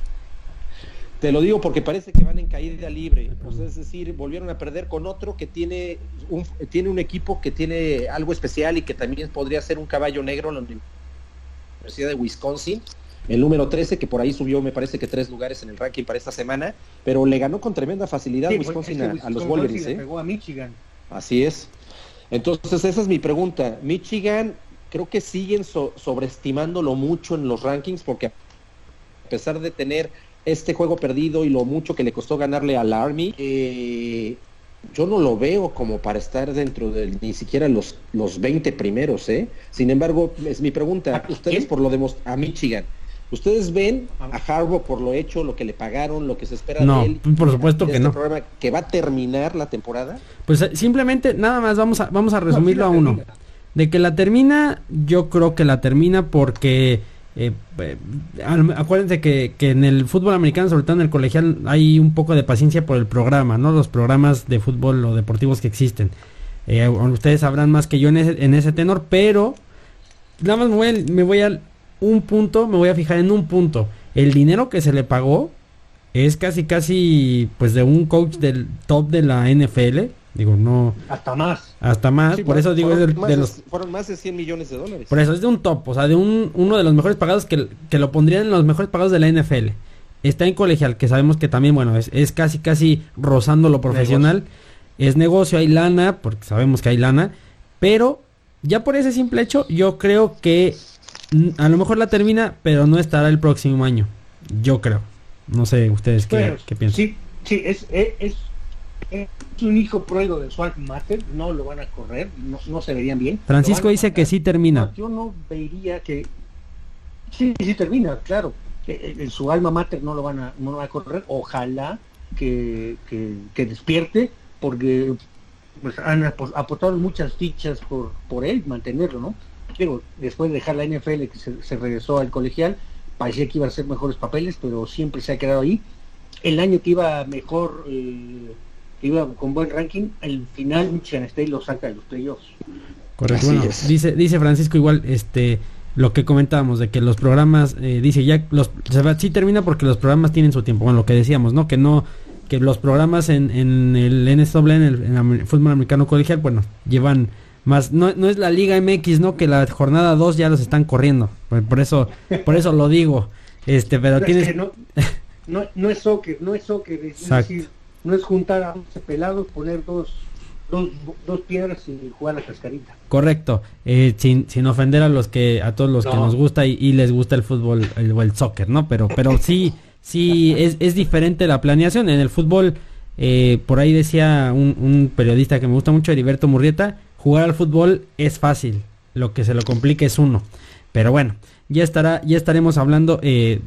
Te lo digo porque parece que van en caída libre. es decir, volvieron a perder con otro que tiene un, tiene un equipo que tiene algo especial y que también podría ser un caballo negro en la Universidad de Wisconsin. El número 13, que por ahí subió, me parece que tres lugares en el ranking para esta semana, pero le ganó con tremenda facilidad Wisconsin, a, los Wolverines. ¿eh? a Michigan. Así es. Entonces, esa es mi pregunta. Michigan creo que siguen sobreestimándolo mucho en los rankings porque a pesar de tener este juego perdido y lo mucho que le costó ganarle al Army, eh, yo no lo veo como para estar dentro de ni siquiera los, los 20 primeros, ¿eh? Sin embargo, es mi pregunta, ustedes por lo de a Michigan, ¿ustedes ven a Harbaugh por lo hecho, lo que le pagaron, lo que se espera de él? por supuesto que este no. Programa, que va a terminar la temporada? Pues eh, simplemente, nada más, vamos a, vamos a resumirlo a uno. De que la termina, yo creo que la termina porque... Eh, eh, acuérdense que, que, en el fútbol americano, sobre todo en el colegial, hay un poco de paciencia por el programa, ¿no? Los programas de fútbol o deportivos que existen. Eh, ustedes sabrán más que yo en ese, en ese tenor, pero nada más me voy, a, me voy a un punto, me voy a fijar en un punto. El dinero que se le pagó es casi, casi, pues de un coach del top de la NFL Digo, no. Hasta más. Hasta más, por eso digo, fueron, es de, los. Fueron más de 100 millones de dólares. Por eso, es de un top, o sea, de un, uno de los mejores pagados que, que lo pondrían en los mejores pagados de la NFL. Está en colegial, que sabemos que también, bueno, es, es casi, casi rozando lo profesional. Es negocio, hay lana, porque sabemos que hay lana. Pero, ya por ese simple hecho, yo creo que a lo mejor la termina, pero no estará el próximo año. Yo creo. No sé, ustedes qué, qué piensan. Sí, sí, es, es es un hijo pruebo de Swag Matter, no lo van a correr, no, se verían bien. Francisco dice que sí termina. yo no vería que sí, sí termina, claro. En su alma mater no lo van a, no lo van a correr, ojalá que, que, despierte, porque pues, han apostado muchas fichas por, por él, mantenerlo, ¿no? Pero después de dejar la NFL que se, se regresó al colegial, parecía que iba a hacer mejores papeles, pero siempre se ha quedado ahí el año que iba mejor, eh, que iba con buen ranking, al final Michigan State lo saca de los playoffs. Correcto. Bueno, dice, dice Francisco igual, este, lo que comentábamos de que los programas, eh, dice ya, los, se va, sí termina porque los programas tienen su tiempo. Bueno, lo que decíamos, ¿no? Que no, que los programas en, en el NSW, en el, en el fútbol americano colegial, bueno, llevan más, no, no es la Liga MX, ¿no? Que la jornada 2 ya los están corriendo. Por, por, eso, por eso lo digo. Este, pero Es tienes. que no, no, no es soccer, no es soccer, es Exacto. decir, no es juntar a 11 pelados, poner dos, dos, dos piedras y jugar a la cascarita. Correcto, eh, sin, sin ofender a los que a todos los que No. nos gusta y, y les gusta el fútbol el- o el soccer, ¿no? Pero pero sí sí es, es diferente la planeación en el fútbol. eh, por ahí decía un, un periodista que me gusta mucho, Heriberto Murrieta, jugar al fútbol es fácil, lo que se lo complica es uno. Pero bueno, ya estará ya estaremos hablando eh,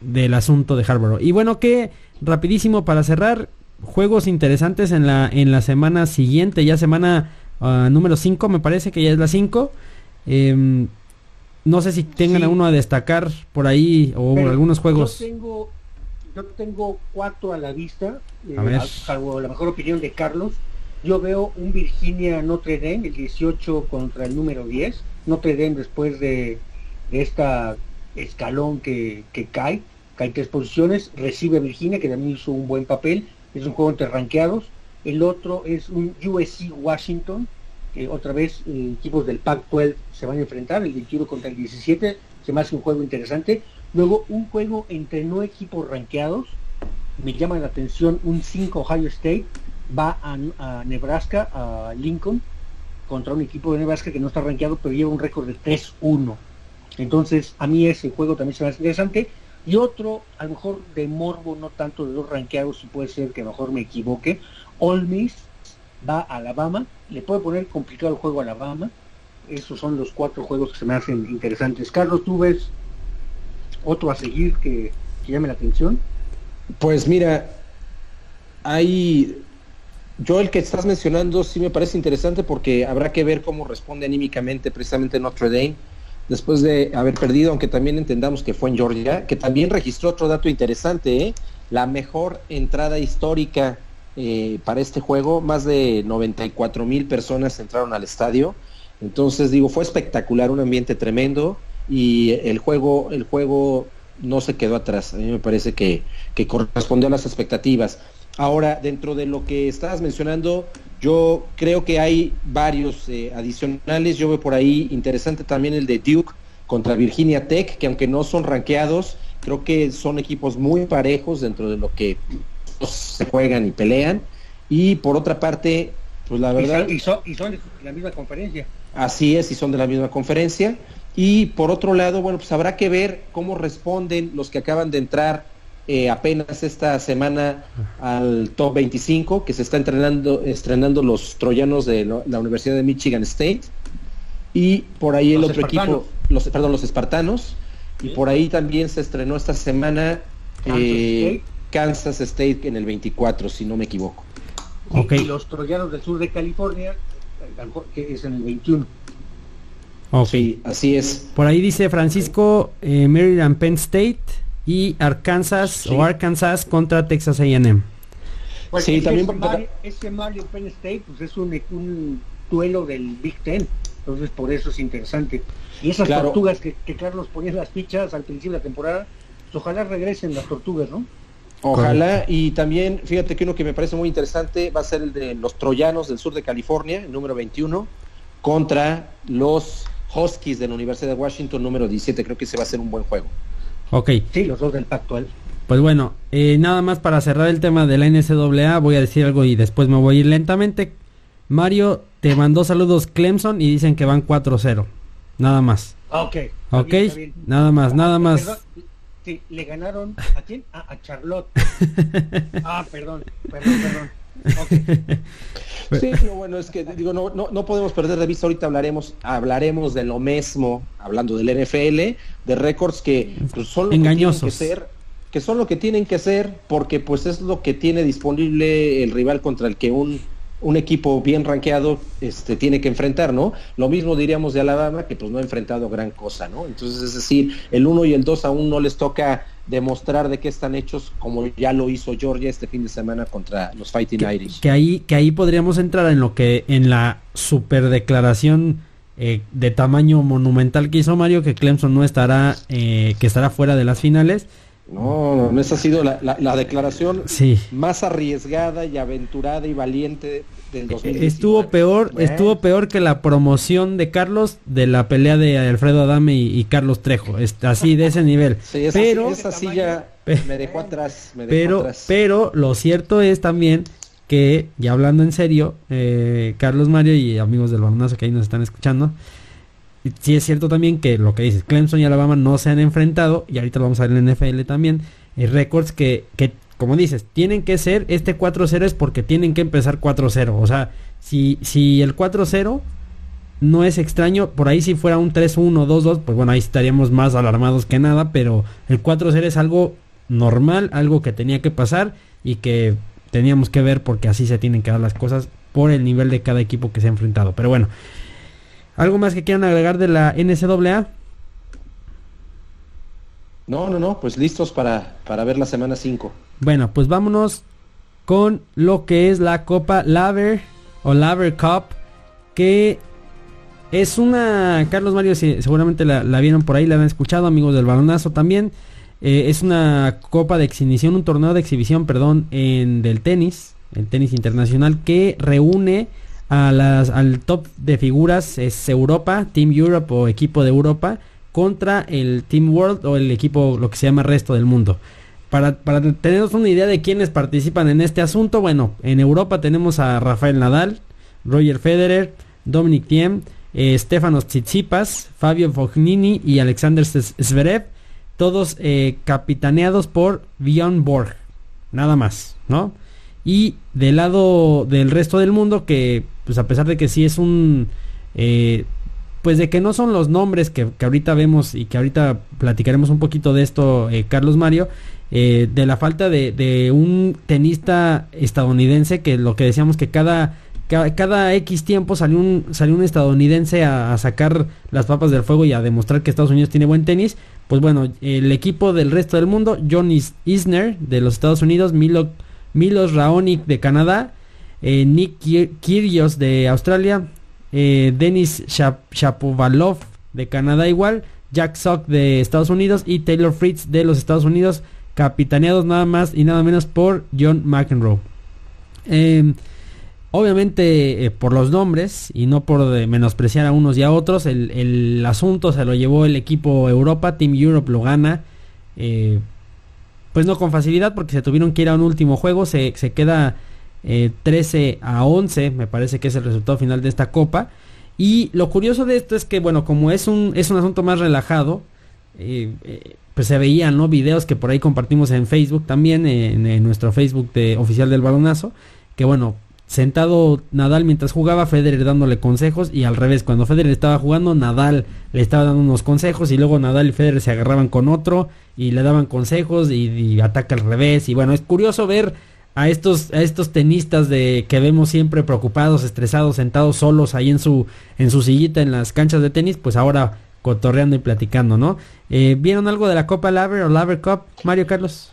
del asunto de Harborough. Y bueno, que rapidísimo para cerrar, juegos interesantes en la en la semana siguiente, ya semana ah, número 5, me parece que ya es la 5. Em, no sé si tengan Sí. a uno a destacar por ahí o Pero algunos juegos. Yo tengo, yo tengo cuatro a la vista, eh, A ver. salvo la mejor opinión de Carlos. Yo veo un Virginia Notre Dame, el 18 contra el número 10. Notre Dame después de, de esta escalón que, que cae, cae tres posiciones, recibe a Virginia, que también hizo un buen papel. Es un juego entre ranqueados. El otro es un USC Washington, que otra vez eh, equipos del Pac-12 se van a enfrentar, el 21 contra el 17. Se me hace un juego interesante. Luego un juego entre no equipos ranqueados. Me llama la atención un 5 Ohio State. Va a, a Nebraska, a Lincoln, contra un equipo de Nebraska que no está rankeado, pero lleva un récord de 3-1. Entonces, a mí ese juego también se me hace interesante. Y otro, a lo mejor de morbo, no tanto de los rankeados, si puede ser que a lo mejor me equivoque. All Miss va a Alabama, le puede poner complicado el juego a Alabama. Esos son los cuatro juegos que se me hacen interesantes. Carlos, ¿tú ves otro a seguir que, que llame la atención? Pues mira, hay. Yo el que estás mencionando sí me parece interesante porque habrá que ver cómo responde anímicamente precisamente Notre Dame después de haber perdido, aunque también entendamos que fue en Georgia, que también registró otro dato interesante, ¿eh? la mejor entrada histórica eh, para este juego, más de 94 mil personas entraron al estadio, entonces digo, fue espectacular, un ambiente tremendo y el juego, el juego no se quedó atrás, a mí me parece que, que correspondió a las expectativas. Ahora, dentro de lo que estabas mencionando, yo creo que hay varios eh, adicionales. Yo veo por ahí interesante también el de Duke contra Virginia Tech, que aunque no son rankeados, creo que son equipos muy parejos dentro de lo que se juegan y pelean. Y por otra parte, pues la verdad... Y son, y son de la misma conferencia. Así es, y son de la misma conferencia. Y por otro lado, bueno, pues habrá que ver cómo responden los que acaban de entrar eh, apenas esta semana al top 25 que se está entrenando estrenando los troyanos de lo, la Universidad de Michigan State y por ahí el Los otro espartanos. equipo los perdón los espartanos y por ahí también se estrenó esta semana Kansas eh, State. Kansas State en el 24 si no me equivoco Y- Ok. Y los troyanos del sur de California, eh, que es en el 21. Ok. sí así es Por ahí dice Francisco eh, Maryland Penn State y Arkansas Sí. o Arkansas contra Texas A&M. Pues Sí, también ese, Mario, ese Mario Penn State pues es un, un duelo del Big Ten. Entonces por eso es interesante. Y esas Claro. tortugas que, que Carlos ponía las fichas al principio de la temporada, pues ojalá regresen las tortugas, ¿no? Ojalá, y también fíjate que uno que me parece muy interesante va a ser el de los troyanos del sur de California, el número 21, contra los Huskies de la Universidad de Washington, número 17. Creo que ese va a ser un buen juego. Ok, Sí, los dos del Pactual. pues bueno, eh, nada más para cerrar el tema de la NCAA, voy a decir algo y después me voy a ir lentamente. Mario, te mandó saludos Clemson y dicen que van 4-0. Nada más. Ah, ok. Ok, bien, está bien. nada más, nada Ah, más. perdón, Sí, le ganaron a quién? Ah, a Charlotte. ah, perdón, perdón, perdón. Sí, pero bueno, es que digo, no, no, no podemos perder de vista, ahorita hablaremos, hablaremos de lo mismo, hablando del NFL, de récords que pues, son lo que tienen Engañosos. que ser, que son lo que tienen que ser, porque pues es lo que tiene disponible el rival contra el que un un equipo bien rankeado este, tiene que enfrentar, ¿no? Lo mismo diríamos de Alabama, que pues no ha enfrentado gran cosa, ¿no? Entonces, es decir, el 1 y el 2 aún no les toca demostrar de qué están hechos, como ya lo hizo Georgia este fin de semana contra los Fighting Irish. Que ahí, que ahí podríamos entrar en lo que, en la super declaración eh, de tamaño monumental que hizo Mario, que Clemson no estará, eh, que estará fuera de las finales no, no, esa ha sido la, declaración sí. más arriesgada y aventurada y valiente del 2019. Estuvo peor, estuvo peor que la promoción de Carlos de la pelea de Alfredo Adame y, Carlos Trejo, así de ese nivel. pero esa sí ya me dejó atrás, pero, pero lo cierto es también que ya hablando en serio, eh, Carlos Mario y amigos del balonazo que ahí nos están escuchando, sí es cierto también que lo que dices, Clemson y Alabama no se han enfrentado, y ahorita lo vamos a ver en NFL también, eh, récords que, que, como dices, tienen que ser, este 4-0 es porque tienen que empezar 4-0. O sea, si, si el 4-0 no es extraño, por ahí si fuera un 3-1, 2-2, pues bueno, ahí estaríamos más alarmados que nada, pero el 4-0 es algo normal, algo que tenía que pasar y que teníamos que ver porque así se tienen que dar las cosas por el nivel de cada equipo que se ha enfrentado. Pero bueno, ¿Algo más que quieran agregar de la NCAA? No, no, no, pues listos para, para ver la semana 5. Bueno, pues vámonos con lo que es la Copa Laver o Laver Cup, que es una, Carlos Mario seguramente la, vieron por ahí, la han escuchado, amigos del balonazo también. Eh, es una copa de exhibición, un torneo de exhibición, perdón, en del tenis, el tenis internacional, que reúne a las, al top de figuras es Europa, Team Europe o equipo de Europa contra el Team World o el equipo lo que se llama resto del mundo. Para, para tener una idea de quiénes participan en este asunto, bueno, en Europa tenemos a Rafael Nadal, Roger Federer, Dominic Thiem, eh, Stefanos Tsitsipas, Fabio Fognini y Alexander Zverev, todos eh, capitaneados por Bjorn Borg, nada más, ¿no? Y del lado del resto del mundo, que pues a pesar de que sí es un... Eh, pues de que no son los nombres que, ahorita vemos y que ahorita platicaremos un poquito de esto, eh, Carlos Mario, eh, de la falta de, un tenista estadounidense, que lo que decíamos que cada, cada, X tiempo salió un, salió un estadounidense a, sacar las papas del fuego y a demostrar que Estados Unidos tiene buen tenis. Pues bueno, el equipo del resto del mundo, John Isner de los Estados Unidos, Milo, Milos Raonic de Canadá, eh, Nick Kyrgios de Australia, eh, Denis Shapovalov de Canadá igual, Jack Sock de Estados Unidos y Taylor Fritz de los Estados Unidos, capitaneados nada más y nada menos por John McEnroe. Em, obviamente eh, por los nombres y no por menospreciar a unos y a otros, el, asunto se lo llevó el equipo Europa, Team Europe lo gana. pues no con facilidad porque se tuvieron que ir a un último juego, se queda 13 eh, a 11, me parece que es el resultado final de esta copa. Y lo curioso de esto es que, bueno, como es un, es un asunto más relajado, eh, eh, pues se veían, ¿no? Videos que por ahí compartimos en Facebook también, en, nuestro Facebook de, oficial del balonazo, que bueno, sentado Nadal mientras jugaba, Federer dándole consejos y al revés, cuando Federer estaba jugando, Nadal le estaba dando unos consejos y luego Nadal y Federer se agarraban con otro y le daban consejos y, y ataca al revés y bueno, es curioso ver a estos, a estos tenistas de que vemos siempre preocupados, estresados, sentados solos ahí en su, en su sillita en las canchas de tenis, pues ahora cotorreando y platicando, ¿no? Eh, ¿Vieron algo de la Copa Laver o Laver Cup, Mario Carlos?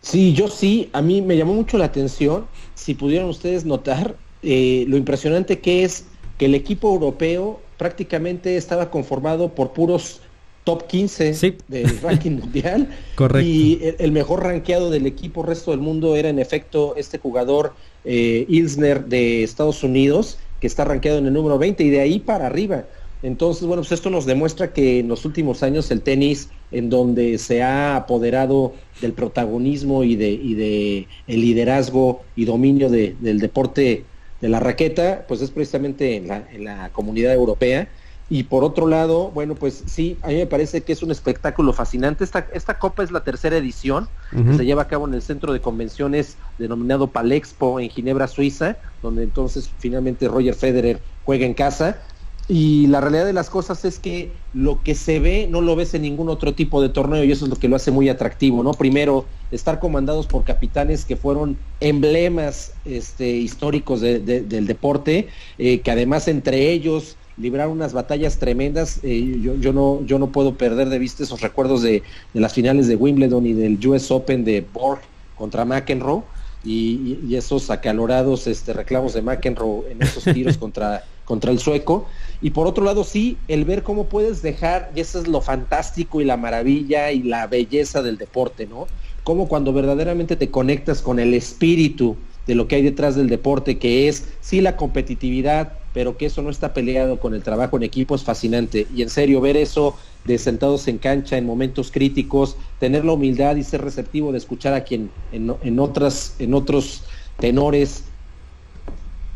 Sí, yo sí, a mí me llamó mucho la atención, si pudieran ustedes notar eh, lo impresionante que es que el equipo europeo prácticamente estaba conformado por puros top 15 del ranking mundial. Correcto. Y el, mejor rankeado del equipo resto del mundo era en efecto este jugador eh, Ilsner de Estados Unidos, que está rankeado en el número 20 y de ahí para arriba. Entonces, bueno, pues esto nos demuestra que en los últimos años el tenis, en donde se ha apoderado del protagonismo y de, y de el liderazgo y dominio del deporte de la raqueta, pues es precisamente en la, en la comunidad europea y por otro lado, bueno, pues sí, a mí me parece que es un espectáculo fascinante. Esta, esta copa es la tercera edición, que se lleva a cabo en el centro de convenciones denominado Palexpo en Ginebra, Suiza, donde entonces finalmente Roger Federer juega en casa. Y la realidad de las cosas es que lo que se ve no lo ves en ningún otro tipo de torneo y eso es lo que lo hace muy atractivo, ¿no? Primero, estar comandados por capitanes que fueron emblemas este, históricos del deporte, eh, que además entre ellos libraron unas batallas tremendas. Eh, yo, yo, no, yo no puedo perder de vista esos recuerdos de, las finales de Wimbledon y del US Open de Borg contra McEnroe. Y, esos acalorados este, reclamos de McEnroe en esos tiros contra, contra el sueco. Y por otro lado, sí, el ver cómo puedes dejar, y eso es lo fantástico y la maravilla y la belleza del deporte, ¿no? Cómo cuando verdaderamente te conectas con el espíritu de lo que hay detrás del deporte, que es sí la competitividad, pero que eso no está peleado con el trabajo en equipo es fascinante. Y en serio, ver eso de sentados en cancha en momentos críticos, tener la humildad y ser receptivo de escuchar a quien en, en otras, en otros tenores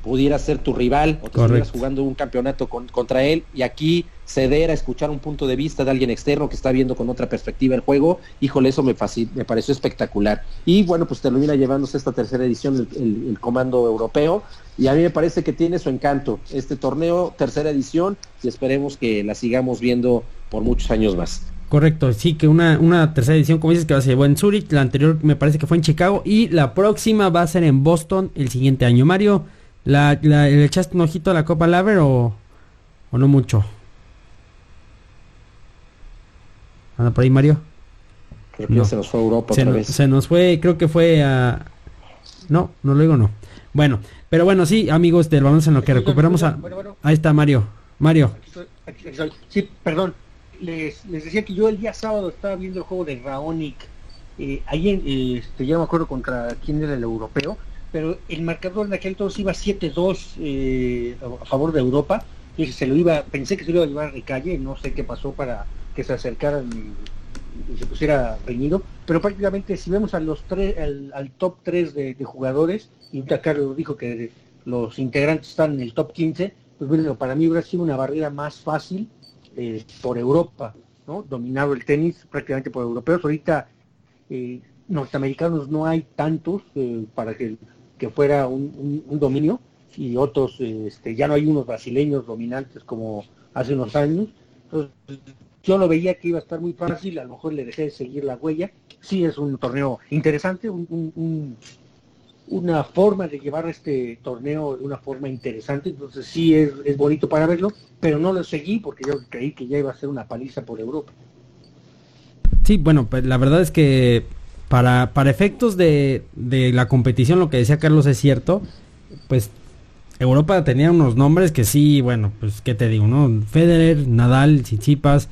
pudiera ser tu rival o que estuvieras jugando un campeonato contra él y aquí ceder a escuchar un punto de vista de alguien externo que está viendo con otra perspectiva el juego, híjole, eso me, me pareció espectacular. Y bueno, pues termina llevándose esta tercera edición el, comando europeo y a mí me parece que tiene su encanto este torneo, tercera edición y esperemos que la sigamos viendo por muchos años más. Correcto, sí, que una, una tercera edición, como dices, que se llevó en Zurich, la anterior me parece que fue en Chicago y la próxima va a ser en Boston el siguiente año. Mario, ¿La, ¿Le echaste un ojito a la Copa Laver o, o no mucho? ¿Anda por ahí, Mario? Creo que se nos fue a Europa se otra vez. Se nos fue, creo que fue a... No, no lo digo, no. Bueno, pero bueno, sí, amigos del balance en lo que recuperamos a... Ahí está Mario. Mario. Sí, perdón. Les, les, decía que yo el día sábado estaba viendo el juego de Raonic. Eh, ahí, en, eh, este, ya me acuerdo contra quién era el europeo pero el marcador en aquel entonces iba 7-2 eh, a favor de Europa. Se lo iba, pensé que se lo iba a llevar a Ricalle, no sé qué pasó para que se acercaran y, se pusiera reñido, pero prácticamente si vemos al, top 3 de, jugadores, y Carlos dijo que los integrantes están en el top 15, pues bueno, para mí hubiera sido una barrera más fácil eh, por Europa, ¿no? Dominado el tenis prácticamente por europeos. Ahorita eh, norteamericanos no hay tantos para que que fuera un, dominio y otros, este, ya no hay unos brasileños dominantes como hace unos años. Entonces, yo lo veía que iba a estar muy fácil, a lo mejor le dejé de seguir la huella. Sí es un torneo interesante, una forma de llevar este torneo de una forma interesante, entonces sí es, es bonito para verlo, pero no lo seguí porque yo creí que ya iba a ser una paliza por Europa. Sí, bueno, pues la verdad es que para, para efectos de, de la competición, lo que decía Carlos es cierto, pues Europa tenía unos nombres que sí, bueno, pues qué te digo, ¿no? Federer, Nadal, Tsitsipas,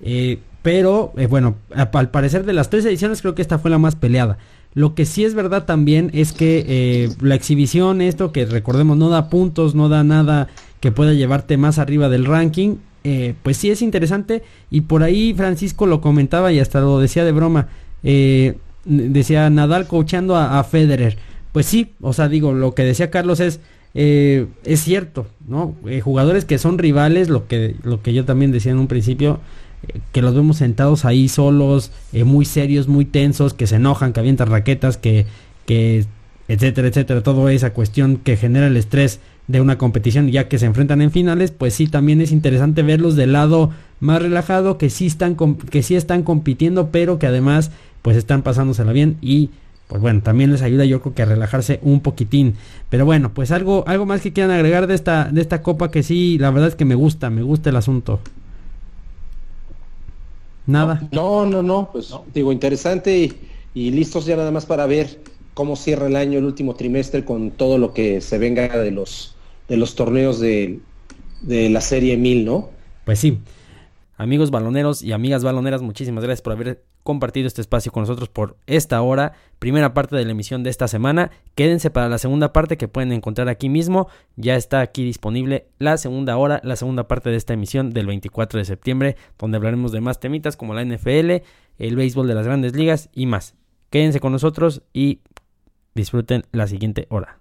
eh, pero eh, bueno, al parecer de las tres ediciones creo que esta fue la más peleada. Lo que sí es verdad también es que eh, la exhibición, esto que recordemos no da puntos, no da nada que pueda llevarte más arriba del ranking, pues sí es interesante y por ahí Francisco lo comentaba y hasta lo decía de broma. Eh, decía Nadal coachando a, Federer. Pues sí, o sea, digo, lo que decía Carlos es, eh, es cierto, ¿no? Eh, jugadores que son rivales, lo que, lo que yo también decía en un principio, eh, que los vemos sentados ahí solos, muy serios, muy tensos, que se enojan, que avientan raquetas, que, que, etcétera, etcétera, toda esa cuestión que genera el estrés de una competición ya que se enfrentan en finales, pues sí, también es interesante verlos del lado más relajado, que sí están, que sí están compitiendo, pero que además pues están pasándosela bien y pues bueno, también les ayuda yo creo que a relajarse un poquitín. Pero bueno, pues algo, algo más que quieran agregar de esta, de esta copa que sí, la verdad es que me gusta, me gusta el asunto. Nada. No, no, no, pues digo, interesante y, listos ya nada más para ver cómo cierra el año, el último trimestre, con todo lo que se venga de los, de los torneos de, de la serie 1000, ¿no? Pues sí. Amigos baloneros y amigas baloneras, muchísimas gracias por haber compartido este espacio con nosotros por esta hora, primera parte de la emisión de esta semana. Quédense para la segunda parte que pueden encontrar aquí mismo. Ya está aquí disponible la segunda hora, la segunda parte de esta emisión del 24 de septiembre, donde hablaremos de más temitas como la NFL, el béisbol de las grandes ligas y más. Quédense con nosotros y disfruten la siguiente hora.